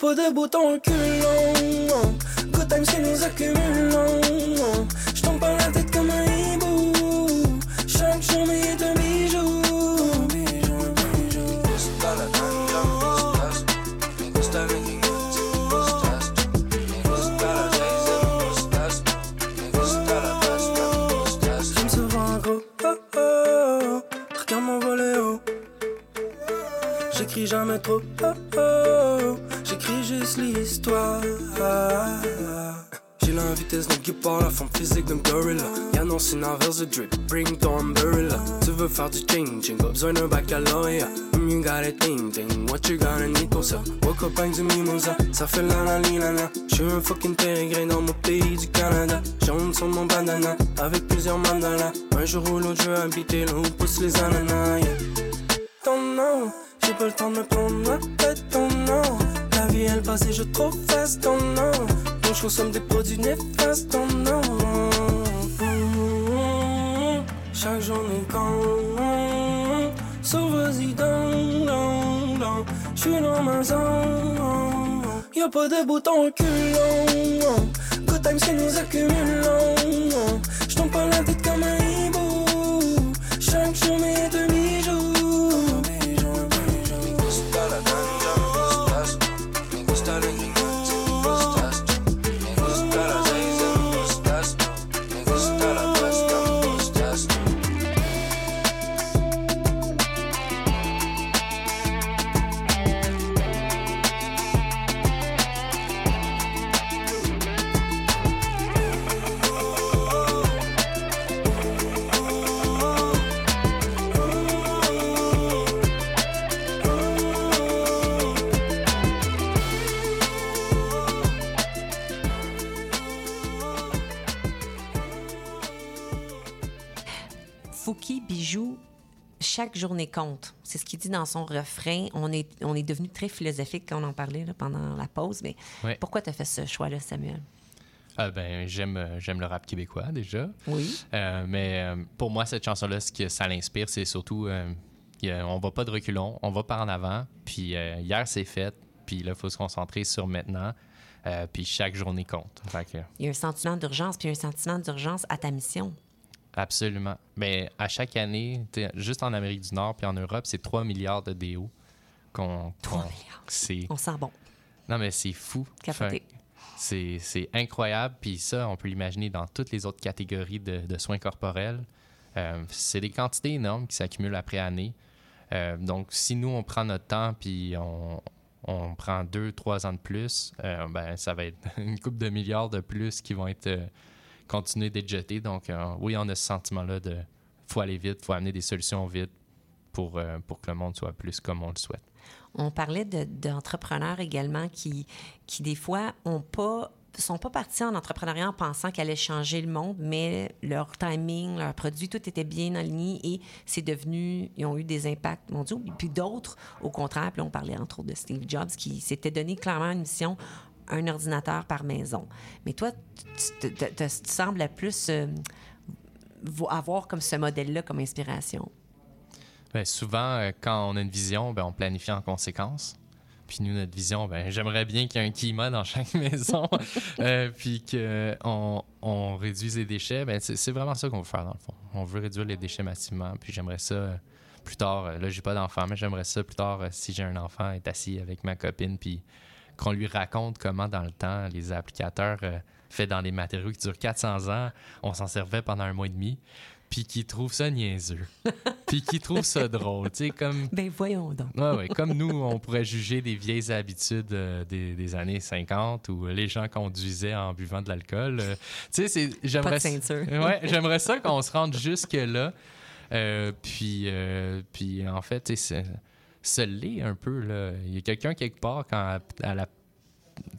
Speaker 13: Pas de bouton reculant. Good times qui nous accumulons J'tombe la tête comme un hibou. Chaque journée est un bijou Bijou, bijou J'écris juste l'histoire J'ai la forme physique d'un gorilla. Y'a non, c'est l'inverse de drip, bring ton umbrella. Tu veux faire du ching-ching, pas besoin d'un baccalauréat. Mm, you got a ting-ting, what you gonna need pour ça? Woke up avec du mimosa, ça fait la la li la la. J'suis un fucking pérégrin dans mon pays du Canada. Jaune sur mon bandana, avec plusieurs mandalas. Un jour ou l'autre, je veux habiter là où poussent les ananas, yeah. Ton nom, j'ai pas le temps de me prendre la tête, ton nom. La vie elle passe et je trop fast, ton nom. Je consomme des produits néfastes, ton nom. Chaque journée quand vas-y dans, dans, dans J'suis dans ma zone. Y'a pas de bouton reculant. Good times qui nous accumulons chaque journée
Speaker 7: compte. C'est ce qu'il dit dans son refrain. On est, on est devenu très philosophique quand on en parlait là, pendant la pause. Mais
Speaker 8: Ouais.
Speaker 7: pourquoi tu as fait ce choix-là, Samuel?
Speaker 8: Ah ben, j'aime, euh, j'aime le rap québécois déjà.
Speaker 7: Oui.
Speaker 8: Euh, mais euh, pour moi, cette chanson-là, ce que ça l'inspire, c'est surtout, euh, on va pas de reculons, on va par en avant. Puis euh, hier, c'est fait. Puis là, il faut se concentrer sur maintenant. Euh, puis chaque journée compte. Que,
Speaker 7: Il y a un sentiment d'urgence, puis un sentiment d'urgence à ta mission.
Speaker 8: Absolument. Mais à chaque année, juste en Amérique du Nord puis en Europe, c'est 3 milliards de DO qu'on.
Speaker 7: 3
Speaker 8: qu'on- C'est...
Speaker 7: On sent bon.
Speaker 8: Non, mais c'est fou.
Speaker 7: Capoté.
Speaker 8: C'est, c'est incroyable. Puis ça, on peut l'imaginer dans toutes les autres catégories de, de soins corporels. Euh, c'est des quantités énormes qui s'accumulent après année. Euh, donc, si nous, on prend notre temps, puis on, on prend deux, trois ans de plus, euh, ben, ça va être une coupe de milliards de plus qui vont être euh, continuer d'être jetés. Donc, euh, oui, on a ce sentiment-là de faut aller vite, faut amener des solutions vite pour, euh, pour que le monde soit plus comme on le souhaite.
Speaker 7: On parlait de- d'entrepreneurs également qui, qui, des fois, ont pas sont pas partis en entrepreneuriat en pensant qu'elle allait changer le monde, mais leur timing, leur produit, tout était bien aligné et c'est devenu, ils ont eu des impacts mondiaux. Puis d'autres, au contraire, puis on parlait entre autres de Steve Jobs qui s'était donné clairement une mission, un ordinateur par maison. Mais toi, tu, sembles plus euh, vo- avoir comme ce modèle-là comme inspiration.
Speaker 8: Ben, souvent, euh, quand on a une vision, ben, on planifie en conséquence. Puis nous, notre vision, ben, j'aimerais bien qu'il y ait un climat dans chaque maison, euh, puis qu'on on réduise les déchets. Ben, c'est vraiment ça qu'on veut faire, dans le fond. On veut réduire les déchets massivement. Puis j'aimerais ça plus tard, là, j'ai pas d'enfant, mais j'aimerais ça plus tard, si j'ai un enfant, être assis avec ma copine, puis qu'on lui raconte comment, dans le temps, les applicateurs euh, faits dans des matériaux qui durent 400 ans, on s'en servait pendant un mois et demi, puis qui trouvent ça niaiseux, puis qui trouvent ça drôle, tu sais, comme...
Speaker 7: Ben voyons donc.
Speaker 8: Ouais, ouais, comme nous, on pourrait juger des vieilles habitudes euh, des, des années 50 où les gens conduisaient en buvant de l'alcool. euh, tu sais, c'est- j'aimerais... Ouais, j'aimerais ça qu'on se rende jusque-là. Euh, puis, puis, en fait, tu sais, c'est- se l'est un peu, là. Il y a quelqu'un quelque part, quand à, à la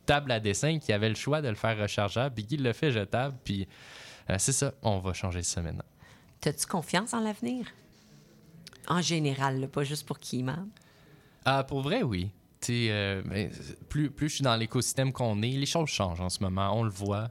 Speaker 8: table à dessin, qui avait le choix de le faire rechargeable, puis qui le fait jetable, puis euh, c'est ça, on va changer ça maintenant.
Speaker 7: T'as-tu confiance en l'avenir? En général, là, pas juste pour Kima.
Speaker 8: Ah, pour vrai, oui. Euh, ben, plus, plus je suis dans l'écosystème qu'on est, les choses changent en ce moment. On le voit.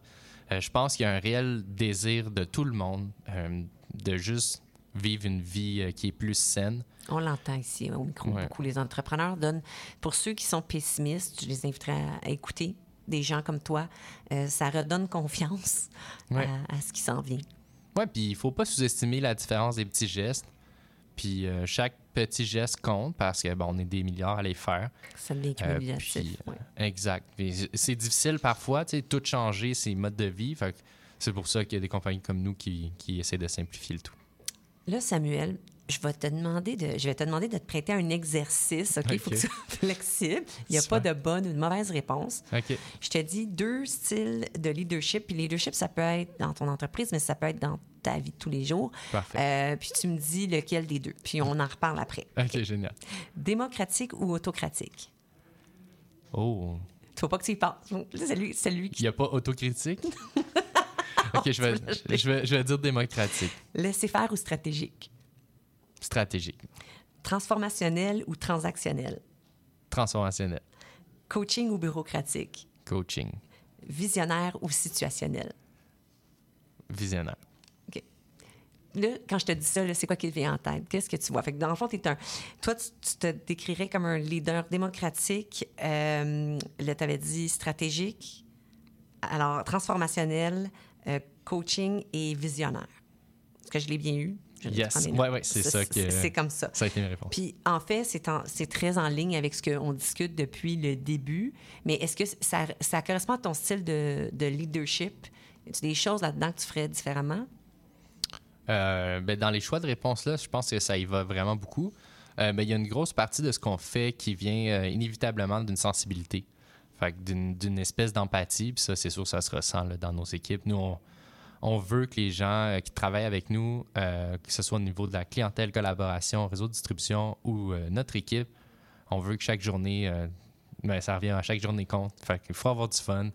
Speaker 8: Euh, je pense qu'il y a un réel désir de tout le monde euh, de juste vivre une vie euh, qui est plus saine.
Speaker 7: On l'entend ici au micro
Speaker 8: Ouais.
Speaker 7: beaucoup. Les entrepreneurs donnent, pour ceux qui sont pessimistes, je les inviterais à, à écouter des gens comme toi. Euh, ça redonne confiance
Speaker 8: Ouais.
Speaker 7: à, à ce qui s'en vient.
Speaker 8: Ouais, puis il faut pas sous-estimer la différence des petits gestes. Puis euh, chaque petit geste compte parce que bon, on est des milliards à les faire.
Speaker 7: Ça devient
Speaker 8: Euh,
Speaker 7: cumulatif.
Speaker 8: puis,
Speaker 7: ouais.
Speaker 8: Exact. C'est difficile parfois, tu sais, tout changer ses modes de vie. C'est pour ça qu'il y a des compagnies comme nous qui, qui essaient de simplifier le tout.
Speaker 7: Là, Samuel, je vais te demander de, je vais te demander de te prêter un exercice. OK? Il faut que tu sois flexible. Il n'y a pas de bonne ou de mauvaise réponse.
Speaker 8: OK.
Speaker 7: Je te dis deux styles de leadership. Puis leadership, ça peut être dans ton entreprise, mais ça peut être dans ta vie de tous les jours.
Speaker 8: Parfait.
Speaker 7: Euh, puis tu me dis lequel des deux. Puis on en reparle après.
Speaker 8: OK, génial.
Speaker 7: Démocratique ou autocratique?
Speaker 8: Oh.
Speaker 7: Il faut pas que tu y penses. C'est lui, c'est lui
Speaker 8: Il
Speaker 7: qui
Speaker 8: n'y a pas autocritique? OK, je vais, je, vais, je vais dire démocratique.
Speaker 7: laisser faire ou stratégique?
Speaker 8: Stratégique.
Speaker 7: Transformationnel ou transactionnel?
Speaker 8: Transformationnel.
Speaker 7: Coaching ou bureaucratique?
Speaker 8: Coaching.
Speaker 7: Visionnaire ou situationnel?
Speaker 8: Visionnaire.
Speaker 7: OK. Là, quand je te dis ça, c'est quoi qui te vient en tête? Qu'est-ce que tu vois? Fait que dans le fond, t'es un... toi, tu, tu te décrirais comme un leader démocratique. Euh, là, tu avais dit stratégique. Alors, transformationnel, euh, coaching et visionnaire. Est-ce que je l'ai bien eu? Je
Speaker 8: Yes.
Speaker 7: en
Speaker 8: Ouais, c'est ça que-
Speaker 7: C'est comme ça.
Speaker 8: Ça a été une réponse.
Speaker 7: Puis, en fait, c'est très en ligne avec ce qu'on discute depuis le début. Mais est-ce que ça, ça correspond à ton style de, de leadership? Y a des choses là-dedans que tu ferais différemment?
Speaker 8: Euh, ben, dans les choix de réponse là, je pense que ça y va vraiment beaucoup. Euh, ben, il y a une grosse partie de ce qu'on fait qui vient euh, inévitablement d'une sensibilité, fait d'une espèce d'empathie. Puis ça, c'est sûr, ça se ressent là, dans nos équipes. Nous, on, on veut que les gens euh, qui travaillent avec nous, euh, que ce soit au niveau de la clientèle, collaboration, réseau de distribution ou euh, notre équipe, on veut que chaque journée, euh, ben, ça revient à chaque journée compte. Fait qu'il faut avoir du fun.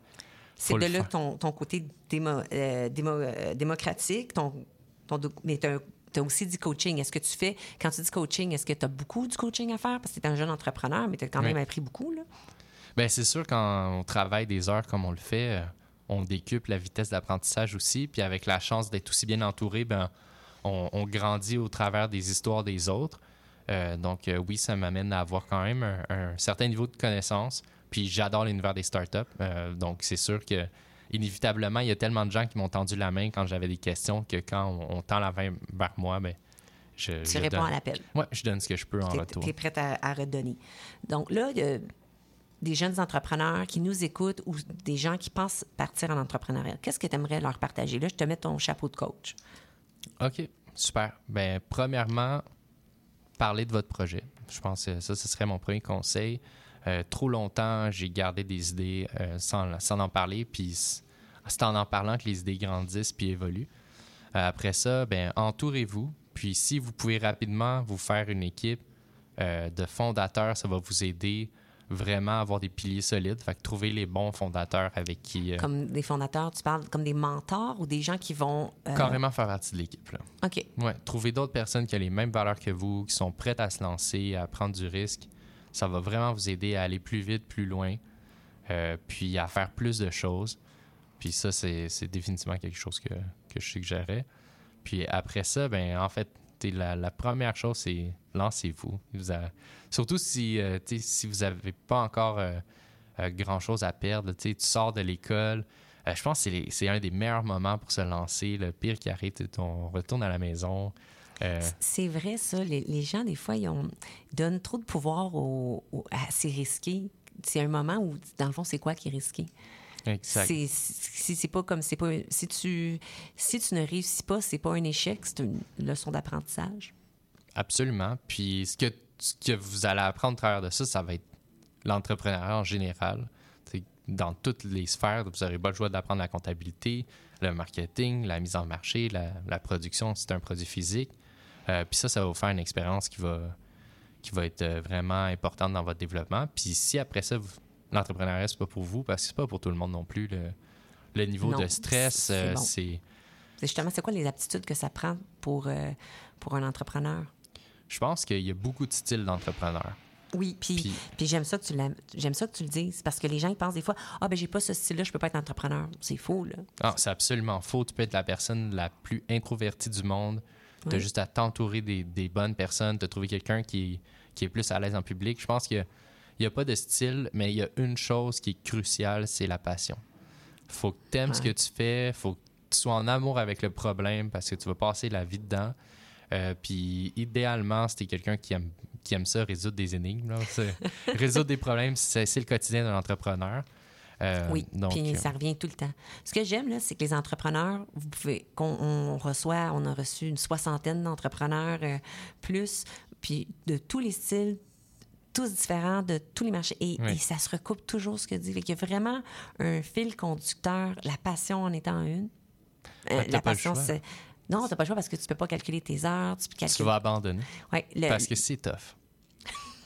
Speaker 7: C'est de là
Speaker 8: faire.
Speaker 7: ton, ton côté démo- démo- démocratique, ton, ton, doc- mais tu as aussi dit coaching. Est-ce que tu fais, quand tu dis coaching, est-ce que tu as beaucoup du coaching à faire? Parce que tu es un jeune entrepreneur, mais tu as quand même appris beaucoup. Là.
Speaker 8: Ben, c'est sûr, quand on travaille des heures comme on le fait, euh, on décuple la vitesse d'apprentissage aussi. Puis avec la chance d'être aussi bien entouré, ben, on, on grandit au travers des histoires des autres. Euh, donc, euh, oui, ça m'amène à avoir quand même un, un certain niveau de connaissance. Puis j'adore l'univers des startups. Euh, donc, c'est sûr que inévitablement, il y a tellement de gens qui m'ont tendu la main quand j'avais des questions que quand on, on tend la main vers moi, ben, je,
Speaker 7: Tu
Speaker 8: je
Speaker 7: réponds
Speaker 8: donne-
Speaker 7: à l'appel.
Speaker 8: Ouais, je donne ce que je peux en
Speaker 7: Tu
Speaker 8: retour.
Speaker 7: es, prête à, à redonner. Donc là, des jeunes entrepreneurs qui nous écoutent ou des gens qui pensent partir en entrepreneuriat. Qu'est-ce que tu aimerais leur partager? Là, je te mets ton chapeau de coach.
Speaker 8: OK, super. Ben, premièrement, parler de votre projet. Je pense que ça, ce serait mon premier conseil. Euh, trop longtemps, j'ai gardé des idées euh, sans, sans en parler, puis c'est en en parlant que les idées grandissent puis évoluent. Euh, après ça, ben, entourez-vous. Puis si vous pouvez rapidement vous faire une équipe de fondateurs, ça va vous aider vraiment avoir des piliers solides. Fait que trouver les bons fondateurs avec qui... euh,
Speaker 7: Comme des fondateurs, tu parles comme des mentors ou des gens qui vont... euh,
Speaker 8: Carrément faire partie de l'équipe. là.
Speaker 7: OK.
Speaker 8: Ouais, trouver d'autres personnes qui ont les mêmes valeurs que vous, qui sont prêtes à se lancer, à prendre du risque. Ça va vraiment vous aider à aller plus vite, plus loin, euh, puis à faire plus de choses. Puis ça, c'est c'est définitivement quelque chose que, que je suggérerais. Puis après ça, ben en fait, la, première chose, c'est lancez-vous. Surtout si, euh, si vous n'avez pas encore euh, euh, grand-chose à perdre. Tu sors de l'école. Je pense que c'est un des meilleurs moments pour se lancer. Le pire qui arrive, on retourne à la maison.
Speaker 7: C'est vrai, ça. Les, gens, des fois, ils, ont, donnent trop de pouvoir au, au- à c'est risqué. C'est un moment où, dans le fond, c'est quoi qui est risqué?
Speaker 8: Exact.
Speaker 7: C'est c'est- c'est pas comme c'est pas si tu si tu ne réussis pas, c'est pas un échec, c'est une leçon d'apprentissage.
Speaker 8: Absolument. Puis ce que, ce que vous allez apprendre au travers de ça, ça va être l'entrepreneuriat en général. T'sais, dans toutes les sphères, vous n'aurez pas le choix d'apprendre la comptabilité, le marketing, la mise en marché, la, la production, si c'est un produit physique. Euh, puis ça, ça va vous faire une expérience qui va, qui va être euh, vraiment importante dans votre développement. Puis si après ça, vous- l'entrepreneuriat, c'est pas pour vous, parce que c'est pas pour tout le monde non plus. Le, le niveau
Speaker 7: Non,
Speaker 8: de stress,
Speaker 7: c'est
Speaker 8: euh,
Speaker 7: bon.
Speaker 8: c'est...
Speaker 7: Justement c'est quoi les aptitudes que ça prend pour euh, pour un entrepreneur?
Speaker 8: Je pense qu'il y a beaucoup de styles d'entrepreneurs.
Speaker 7: Oui, puis
Speaker 8: Puis-
Speaker 7: j'aime ça que tu j'aime ça que tu le dises parce que les gens ils pensent des fois ah ben j'ai pas ce style-là, je peux pas être entrepreneur. C'est faux là.
Speaker 8: Ah, c'est absolument faux. Tu peux être la personne la plus introvertie du monde. Tu as
Speaker 7: Oui.
Speaker 8: juste à t'entourer des, des bonnes personnes, de trouver quelqu'un qui, qui est plus à l'aise en public. Je pense qu'il n'y a, pas de style, mais il y a une chose qui est cruciale, c'est la passion. faut que tu aimes ce que tu fais, faut que tu sois en amour avec le problème parce que tu vas passer la vie dedans. Euh, puis idéalement, c'était quelqu'un qui aime, qui aime ça, résoudre des énigmes. là. Résoudre des problèmes, c'est le quotidien d'un entrepreneur. Euh,
Speaker 7: Oui,
Speaker 8: donc,
Speaker 7: puis
Speaker 8: euh,
Speaker 7: ça revient tout le temps. Ce que j'aime, là, c'est que les entrepreneurs, vous pouvez, qu'on on reçoit, on a reçu une soixantaine d'entrepreneurs euh, plus, puis de tous les styles, tous différents, de tous les marchés. Et,
Speaker 8: Oui.
Speaker 7: et ça se recoupe toujours ce que dit. Qu'il y a vraiment un fil conducteur, la passion en étant une. Euh, la
Speaker 8: pas le
Speaker 7: passion,
Speaker 8: choix.
Speaker 7: c'est. Non, t'as pas le choix parce que tu peux pas calculer tes heures. Tu, peux
Speaker 8: tu
Speaker 7: calculer...
Speaker 8: vas abandonner.
Speaker 7: Ouais, le-
Speaker 8: Parce que c'est tough.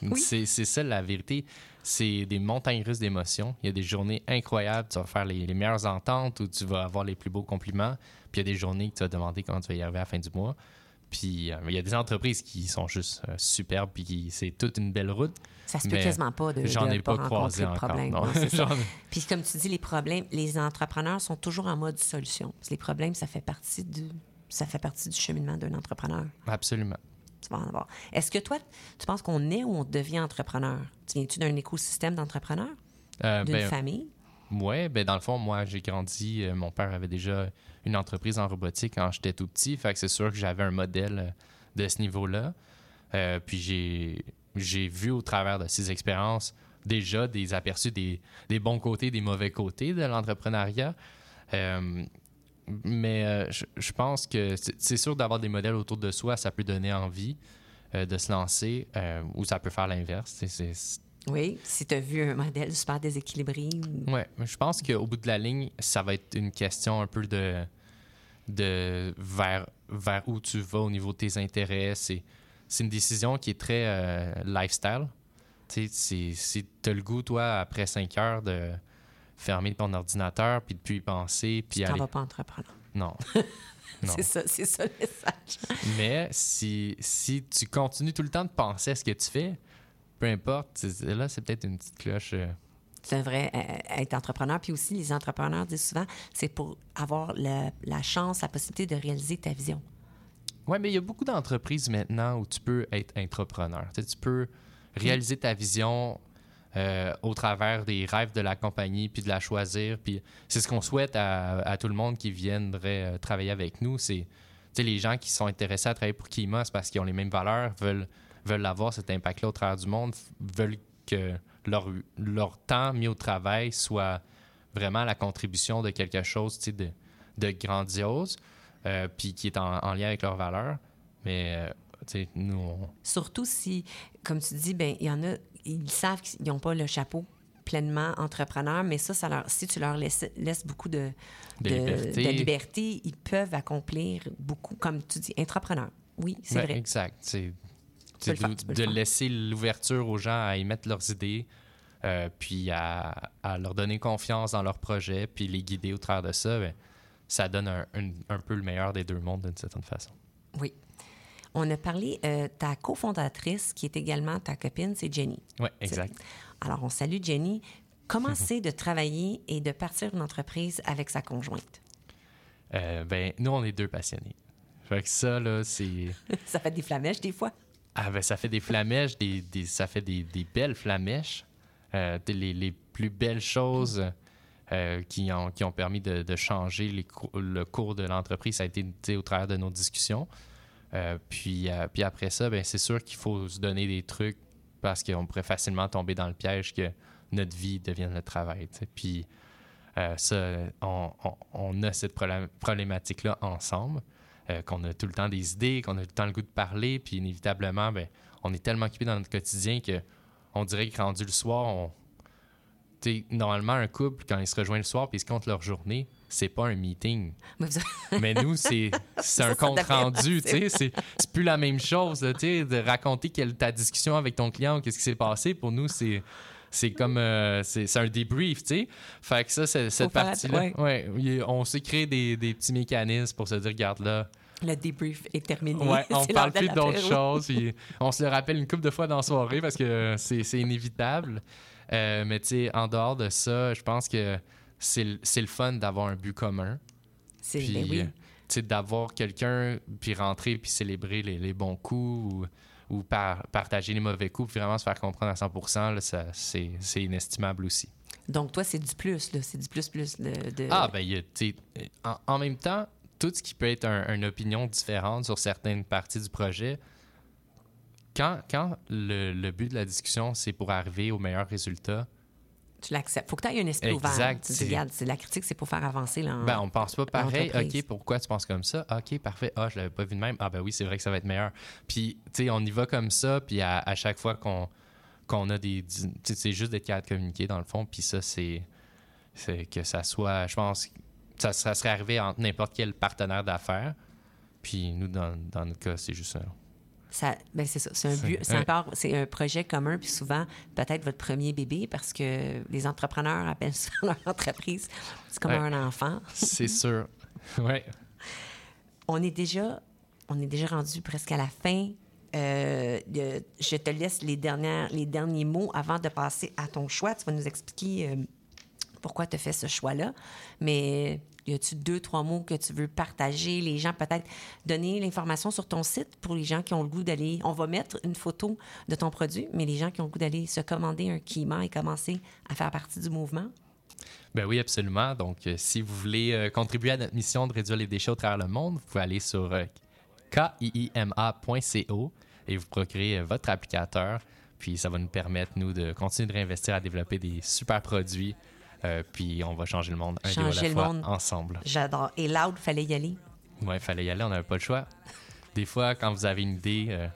Speaker 8: C'est c'est ça la vérité. C'est des montagnes russes d'émotions. Il y a des journées incroyables, tu vas faire les, les meilleures ententes où tu vas avoir les plus beaux compliments. Puis il y a des journées que tu vas demander comment tu vas y arriver à la fin du mois. Puis euh, il y a des entreprises qui sont juste euh, superbes, puis qui- c'est toute une belle route.
Speaker 7: Ça se peut quasiment pas de
Speaker 8: J'en ai pas, croisé encore.
Speaker 7: problème.
Speaker 8: non.
Speaker 7: Puis comme tu dis, les problèmes, les entrepreneurs sont toujours en mode solution. Les problèmes, ça fait partie du, ça fait partie du cheminement d'un entrepreneur.
Speaker 8: Absolument.
Speaker 7: Tu vas en avoir. Est-ce que toi, tu penses qu'on est ou on devient entrepreneur? Tu viens-tu d'un écosystème d'entrepreneurs?
Speaker 8: Euh,
Speaker 7: D'une
Speaker 8: ben,
Speaker 7: famille?
Speaker 8: Ouais, ben dans le fond, moi, j'ai grandi. euh, mon père avait déjà une entreprise en robotique quand j'étais tout petit. Fait que c'est sûr que j'avais un modèle euh, de ce niveau-là. Euh, puis j'ai, vu au travers de ces expériences déjà des aperçus des, bons côtés, des mauvais côtés de l'entrepreneuriat. Euh, mais je, pense que c'est, sûr d'avoir des modèles autour de soi, ça peut donner envie de se lancer ou ça peut faire l'inverse.
Speaker 7: Oui, si tu as vu un modèle super déséquilibré. ou-
Speaker 8: mais je pense qu'au bout de la ligne, ça va être une question un peu de, de vers, vers où tu vas au niveau de tes intérêts. C'est, c'est une décision qui est très euh, lifestyle. Tu sais, c'est- si tu as le goût, toi, après 5 heures, de fermer ton ordinateur, puis de plus y penser, puis
Speaker 7: Tu
Speaker 8: aller...
Speaker 7: vas pas entrepreneur.
Speaker 8: Non. non.
Speaker 7: C'est ça, c'est ça le message.
Speaker 8: Mais si, si tu continues tout le temps de penser à ce que tu fais, peu importe, c'est- là, c'est peut-être une petite cloche... euh,
Speaker 7: Tu devrais euh, être entrepreneur. Puis aussi, les entrepreneurs disent souvent, c'est pour avoir la, la chance, la possibilité de réaliser ta vision.
Speaker 8: Oui, mais il y a beaucoup d'entreprises maintenant où tu peux être entrepreneur. Tu, sais, tu peux réaliser ta vision euh, au travers des rêves de la compagnie, puis de la choisir. Puis c'est ce qu'on souhaite à, à tout le monde qui viendrait euh, travailler avec nous. C'est tu sais, les gens qui sont intéressés à travailler pour Kima, c'est parce qu'ils ont les mêmes valeurs, veulent, veulent avoir cet impact-là au travers du monde, veulent que leur, leur temps mis au travail soit vraiment la contribution de quelque chose de, de grandiose, euh, puis qui est en, en lien avec leurs valeurs. Mais, euh, tu sais, nous, on-
Speaker 7: Surtout si, comme tu dis, ben il y en a, ils savent qu'ils n'ont pas le chapeau pleinement entrepreneur, mais ça, ça leur, si tu leur laisses, laisses beaucoup de,
Speaker 8: De liberté.
Speaker 7: de liberté, ils peuvent accomplir beaucoup, comme tu dis, entrepreneur. Oui, c'est
Speaker 8: Ouais,
Speaker 7: vrai.
Speaker 8: Exact. C'est
Speaker 7: Faire,
Speaker 8: de, de laisser l'ouverture aux gens à émettre leurs idées, euh, puis à, à leur donner confiance dans leur projet, puis les guider au travers de ça, ben, ça donne un, un- un peu le meilleur des deux mondes d'une certaine façon.
Speaker 7: Oui. On a parlé, euh, ta cofondatrice, qui est également ta copine, c'est Jenny.
Speaker 8: Oui, exact.
Speaker 7: Alors, on salue Jenny. Comment c'est de travailler et de partir d'une entreprise avec sa conjointe?
Speaker 8: Euh, ben, nous, on est deux passionnés. Fait que ça, là, c'est.
Speaker 7: ça fait des flamèches des fois.
Speaker 8: Ah ben ça fait des flamèches, des, des- ça fait des, des belles flamèches. Euh, les, les plus belles choses euh, qui, ont, qui ont permis de, de changer le cours de l'entreprise, ça a été au travers de nos discussions. Euh, puis, euh, puis après ça, ben, c'est sûr qu'il faut se donner des trucs parce qu'on pourrait facilement tomber dans le piège que notre vie devienne le travail. Puis ça, on, on- on a cette problém- problématique-là ensemble, euh, qu'on a tout le temps des idées, qu'on a tout le temps le goût de parler, puis inévitablement, ben, on est tellement occupé dans notre quotidien que on dirait que rendu le soir, on... normalement, un couple, quand ils se rejoignent le soir puis ils se comptent leur journée, c'est pas un meeting.
Speaker 7: Mais vous-
Speaker 8: Mais nous, c'est un compte rendu. C'est c'est plus la même chose, là, de raconter quelle, ta discussion avec ton client ou qu'est-ce qui s'est passé. Pour nous, c'est c'est comme euh, c'est un débrief, tu sais. Fait que ça, cette partie-là,
Speaker 7: ouais.
Speaker 8: on s'est créé des, des petits mécanismes pour se dire, regarde là,
Speaker 7: Le débrief est terminé.
Speaker 8: Ouais, on parle plus d'autres choses. puis on se le rappelle une couple de fois dans la soirée parce que c'est inévitable. Euh, mais tu sais, en dehors de ça, je pense que c'est le fun d'avoir un but commun.
Speaker 7: C'est- oui.
Speaker 8: tu sais, d'avoir quelqu'un, puis rentrer, puis célébrer les, les bons coups ou, ou par- partager les mauvais coups, puis vraiment se faire comprendre à 100 là, c'est inestimable aussi.
Speaker 7: Donc, toi, c'est du plus. C'est du plus, plus de. de-
Speaker 8: Ah, ben, y a, tu sais, en, en même temps, tout ce qui peut être un- une opinion différente sur certaines parties du projet, quand, quand le, le but de la discussion, c'est pour arriver au meilleur résultat,
Speaker 7: Tu l'acceptes. Faut que tu aies un esprit
Speaker 8: Exact,
Speaker 7: ouvert. Tu dis, regarde, la critique, c'est pour faire avancer l'en-
Speaker 8: Ben, on pense pas pareil.
Speaker 7: l'entreprise.
Speaker 8: OK, pourquoi tu penses comme ça? OK, parfait. Ah, je l'avais pas vu de même. Ah, ben oui, c'est vrai que ça va être meilleur. Puis, tu sais, on y va comme ça. Puis, à, à chaque fois qu'on a des. tu sais, C'est juste d'être capable de communiquer, dans le fond. Puis, ça, c'est. C'est que ça soit. Je pense que ça, ça serait arrivé entre n'importe quel partenaire d'affaires. Puis, nous, dans, dans notre cas, c'est juste ça.
Speaker 7: Ça, ben c'est ça. C'est un but, c'est encore, c'est un projet commun, puis souvent, peut-être votre premier bébé, parce que les entrepreneurs appellent ça leur entreprise. C'est comme
Speaker 8: Ouais.
Speaker 7: un enfant.
Speaker 8: C'est sûr. Ouais.
Speaker 7: On est déjà, on est déjà rendu presque à la fin. Euh, de- je te laisse les, dernières, les derniers mots avant de passer à ton choix. Tu vas nous expliquer euh, pourquoi tu as fait ce choix-là. Mais y a-tu deux, trois mots que tu veux partager? Les gens, peut-être donner l'information sur ton site pour les gens qui ont le goût d'aller. On va mettre une photo de ton produit, mais les gens qui ont le goût d'aller se commander un Kima et commencer à faire partie du mouvement.
Speaker 8: Ben oui, absolument. Donc, euh, si vous voulez euh, contribuer à notre mission de réduire les déchets au travers le monde, vous pouvez aller sur euh, kiima.co et vous procurez euh, votre applicateur. Puis, ça va nous permettre, nous, de continuer de réinvestir à développer des super produits. Euh, puis, on va changer le monde un à
Speaker 7: Changer
Speaker 8: la
Speaker 7: le
Speaker 8: fois
Speaker 7: monde.
Speaker 8: ensemble.
Speaker 7: J'adore. Et Loud, fallait y aller.
Speaker 8: Ouais, il fallait y aller, on n'avait pas le choix. Des fois, quand vous avez une idée, euh,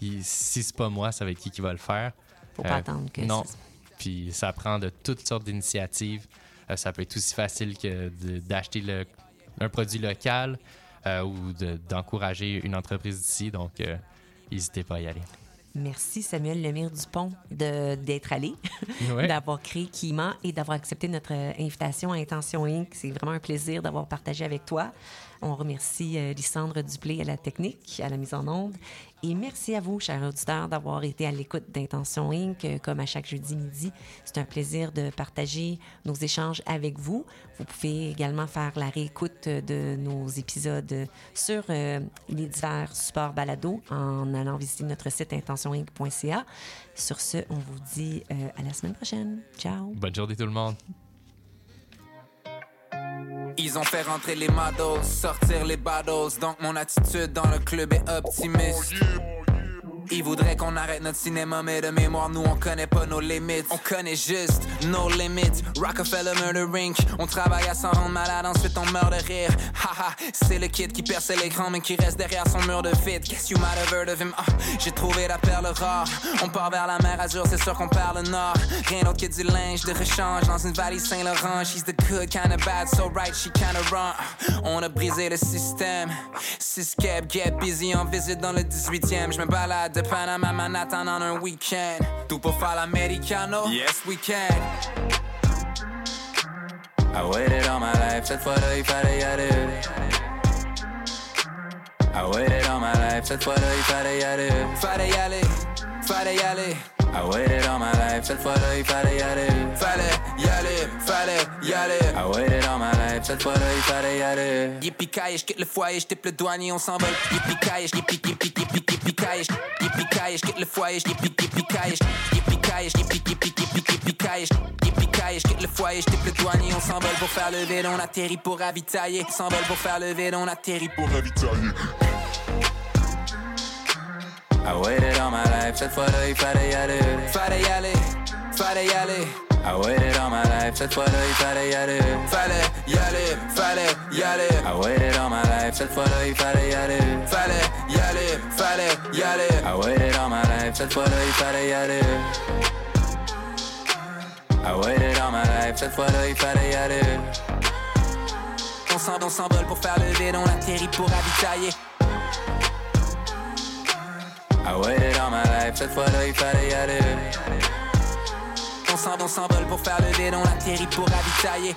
Speaker 8: il- si c'est pas moi, ça va être qui qui va le faire.
Speaker 7: Faut pas attendre que
Speaker 8: Non.
Speaker 7: ça-
Speaker 8: Puis ça prend de toutes sortes d'initiatives. Euh, ça peut être aussi facile que d'acheter un produit local euh, ou de- d'encourager une entreprise d'ici. Donc, euh, n'hésitez pas à y aller.
Speaker 7: Merci Samuel Lemire Dupont de- d'être allé,
Speaker 8: Ouais.
Speaker 7: d'avoir créé Kima et d'avoir accepté notre euh, invitation à Intention Inc. C'est vraiment un plaisir d'avoir partagé avec toi. On remercie euh, Lysandre Duplé à la technique, à la mise en onde. Et merci à vous, chers auditeurs, d'avoir été à l'écoute d'Intention Inc. Euh, Comme à chaque jeudi midi, c'est un plaisir de partager nos échanges avec vous. Vous pouvez également faire la réécoute de nos épisodes sur euh, les divers supports balado en allant visiter notre site intentioninc.ca. Sur ce, on vous dit à la semaine prochaine. Ciao!
Speaker 8: Bonne journée tout le monde.
Speaker 14: Ils ont fait rentrer les models, sortir les battles. Donc mon attitude dans le club est optimiste. Ils voudraient qu'on arrête notre cinéma, mais de mémoire, nous on connaît pas nos limites. On connaît juste nos limites. Rockefeller Murder Inc. On travaille à s'en rendre malade, ensuite on meurt de rire. Haha, c'est le kid qui perce l'écran, mais qui reste derrière son mur de vide. Guess you might have heard of him. Ah, J'ai trouvé la perle rare. On part vers la mer Azur, c'est sûr qu'on perd le nord. Rien d'autre que du linge de rechange dans une valise Saint-Laurent. She's the good kind of bad, so right, she kind of wrong. On a brisé le système. Six get busy en visite dans le 18e. Je me balade de Panama Manhattan en un week-end. Tout pour faire l'americano? Yes, we can. I waited all my life, cette fois-là il fallait y aller. I waited all my life, cette fois-là il fallait y aller. Fallait y aller, fallait y aller. I waited all my life, cette fois-là il fallait y aller. Fallait y aller, fallait y aller. I waited all my life, cette fois-là il fallait y aller. Yippee je quitte le foyer, je le douanier, on s'envole. Yippee kaye, yippee atterrit pour ravitailler. S'envole pour faire le vide, on atterrit pour ravitailler. I waited all my life, cette fois-là il fallait y aller. Fallait y aller, fallait y aller. I waited all my life, cette fois-là il fallait y aller. Fallait y aller, fallait y aller. I waited all my life, cette fois-là il fallait y aller. Fallait y aller, y aller. I waited all my life, cette fois-là il fallait y aller. I waited all my life, cette fois-là il fallait y aller. On s'en- on s'envole pour faire le vide, on atterrit pour ravitailler. I waited all my life, cette fois-là il fallait y aller. On s'en- on s'envole pour faire le vide, on atterrit pour ravitailler.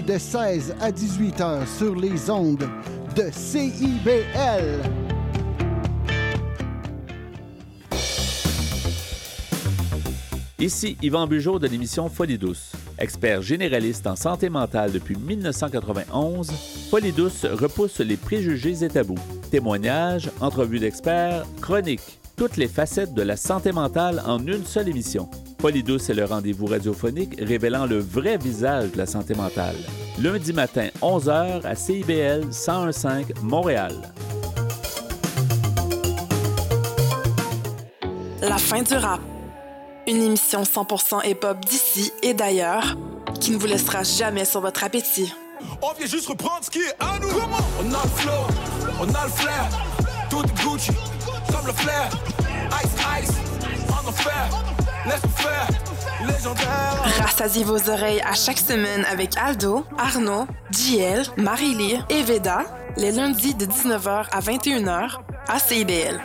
Speaker 11: de 16 à 18 heures sur les ondes de CIBL.
Speaker 15: Ici Yvan Bugeaud de l'émission Folie douce. Expert généraliste en santé mentale depuis 1991, Folie douce repousse les préjugés et tabous. Témoignages, entrevues d'experts, chroniques, toutes les facettes de la santé mentale en une seule émission. Folie douce est le rendez-vous radiophonique révélant le vrai visage de la santé mentale. Lundi matin, 11h à CIBL 1015 Montréal.
Speaker 16: La fin du rap. Une émission 100% hip-hop d'ici et d'ailleurs qui ne vous laissera jamais sur votre appétit.
Speaker 17: On vient juste reprendre ce qui est à nous. On a le flow, on a le flair. Tout est Gucci, comme le flair. Ice, ice, on en faire.
Speaker 16: Rassasiez vos oreilles à chaque semaine avec Aldo, Arnaud, JL, Marie-Lee et Veda, les lundis de 19h à 21h à. CIBL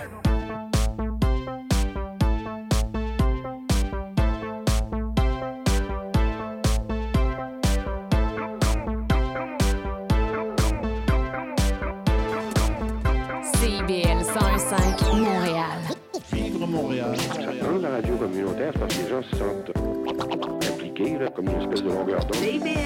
Speaker 11: Vivre Montréal.
Speaker 4: Dans la radio communautaire, c'est parce que les gens se sentent impliqués, là, comme une espèce de longueur d'onde.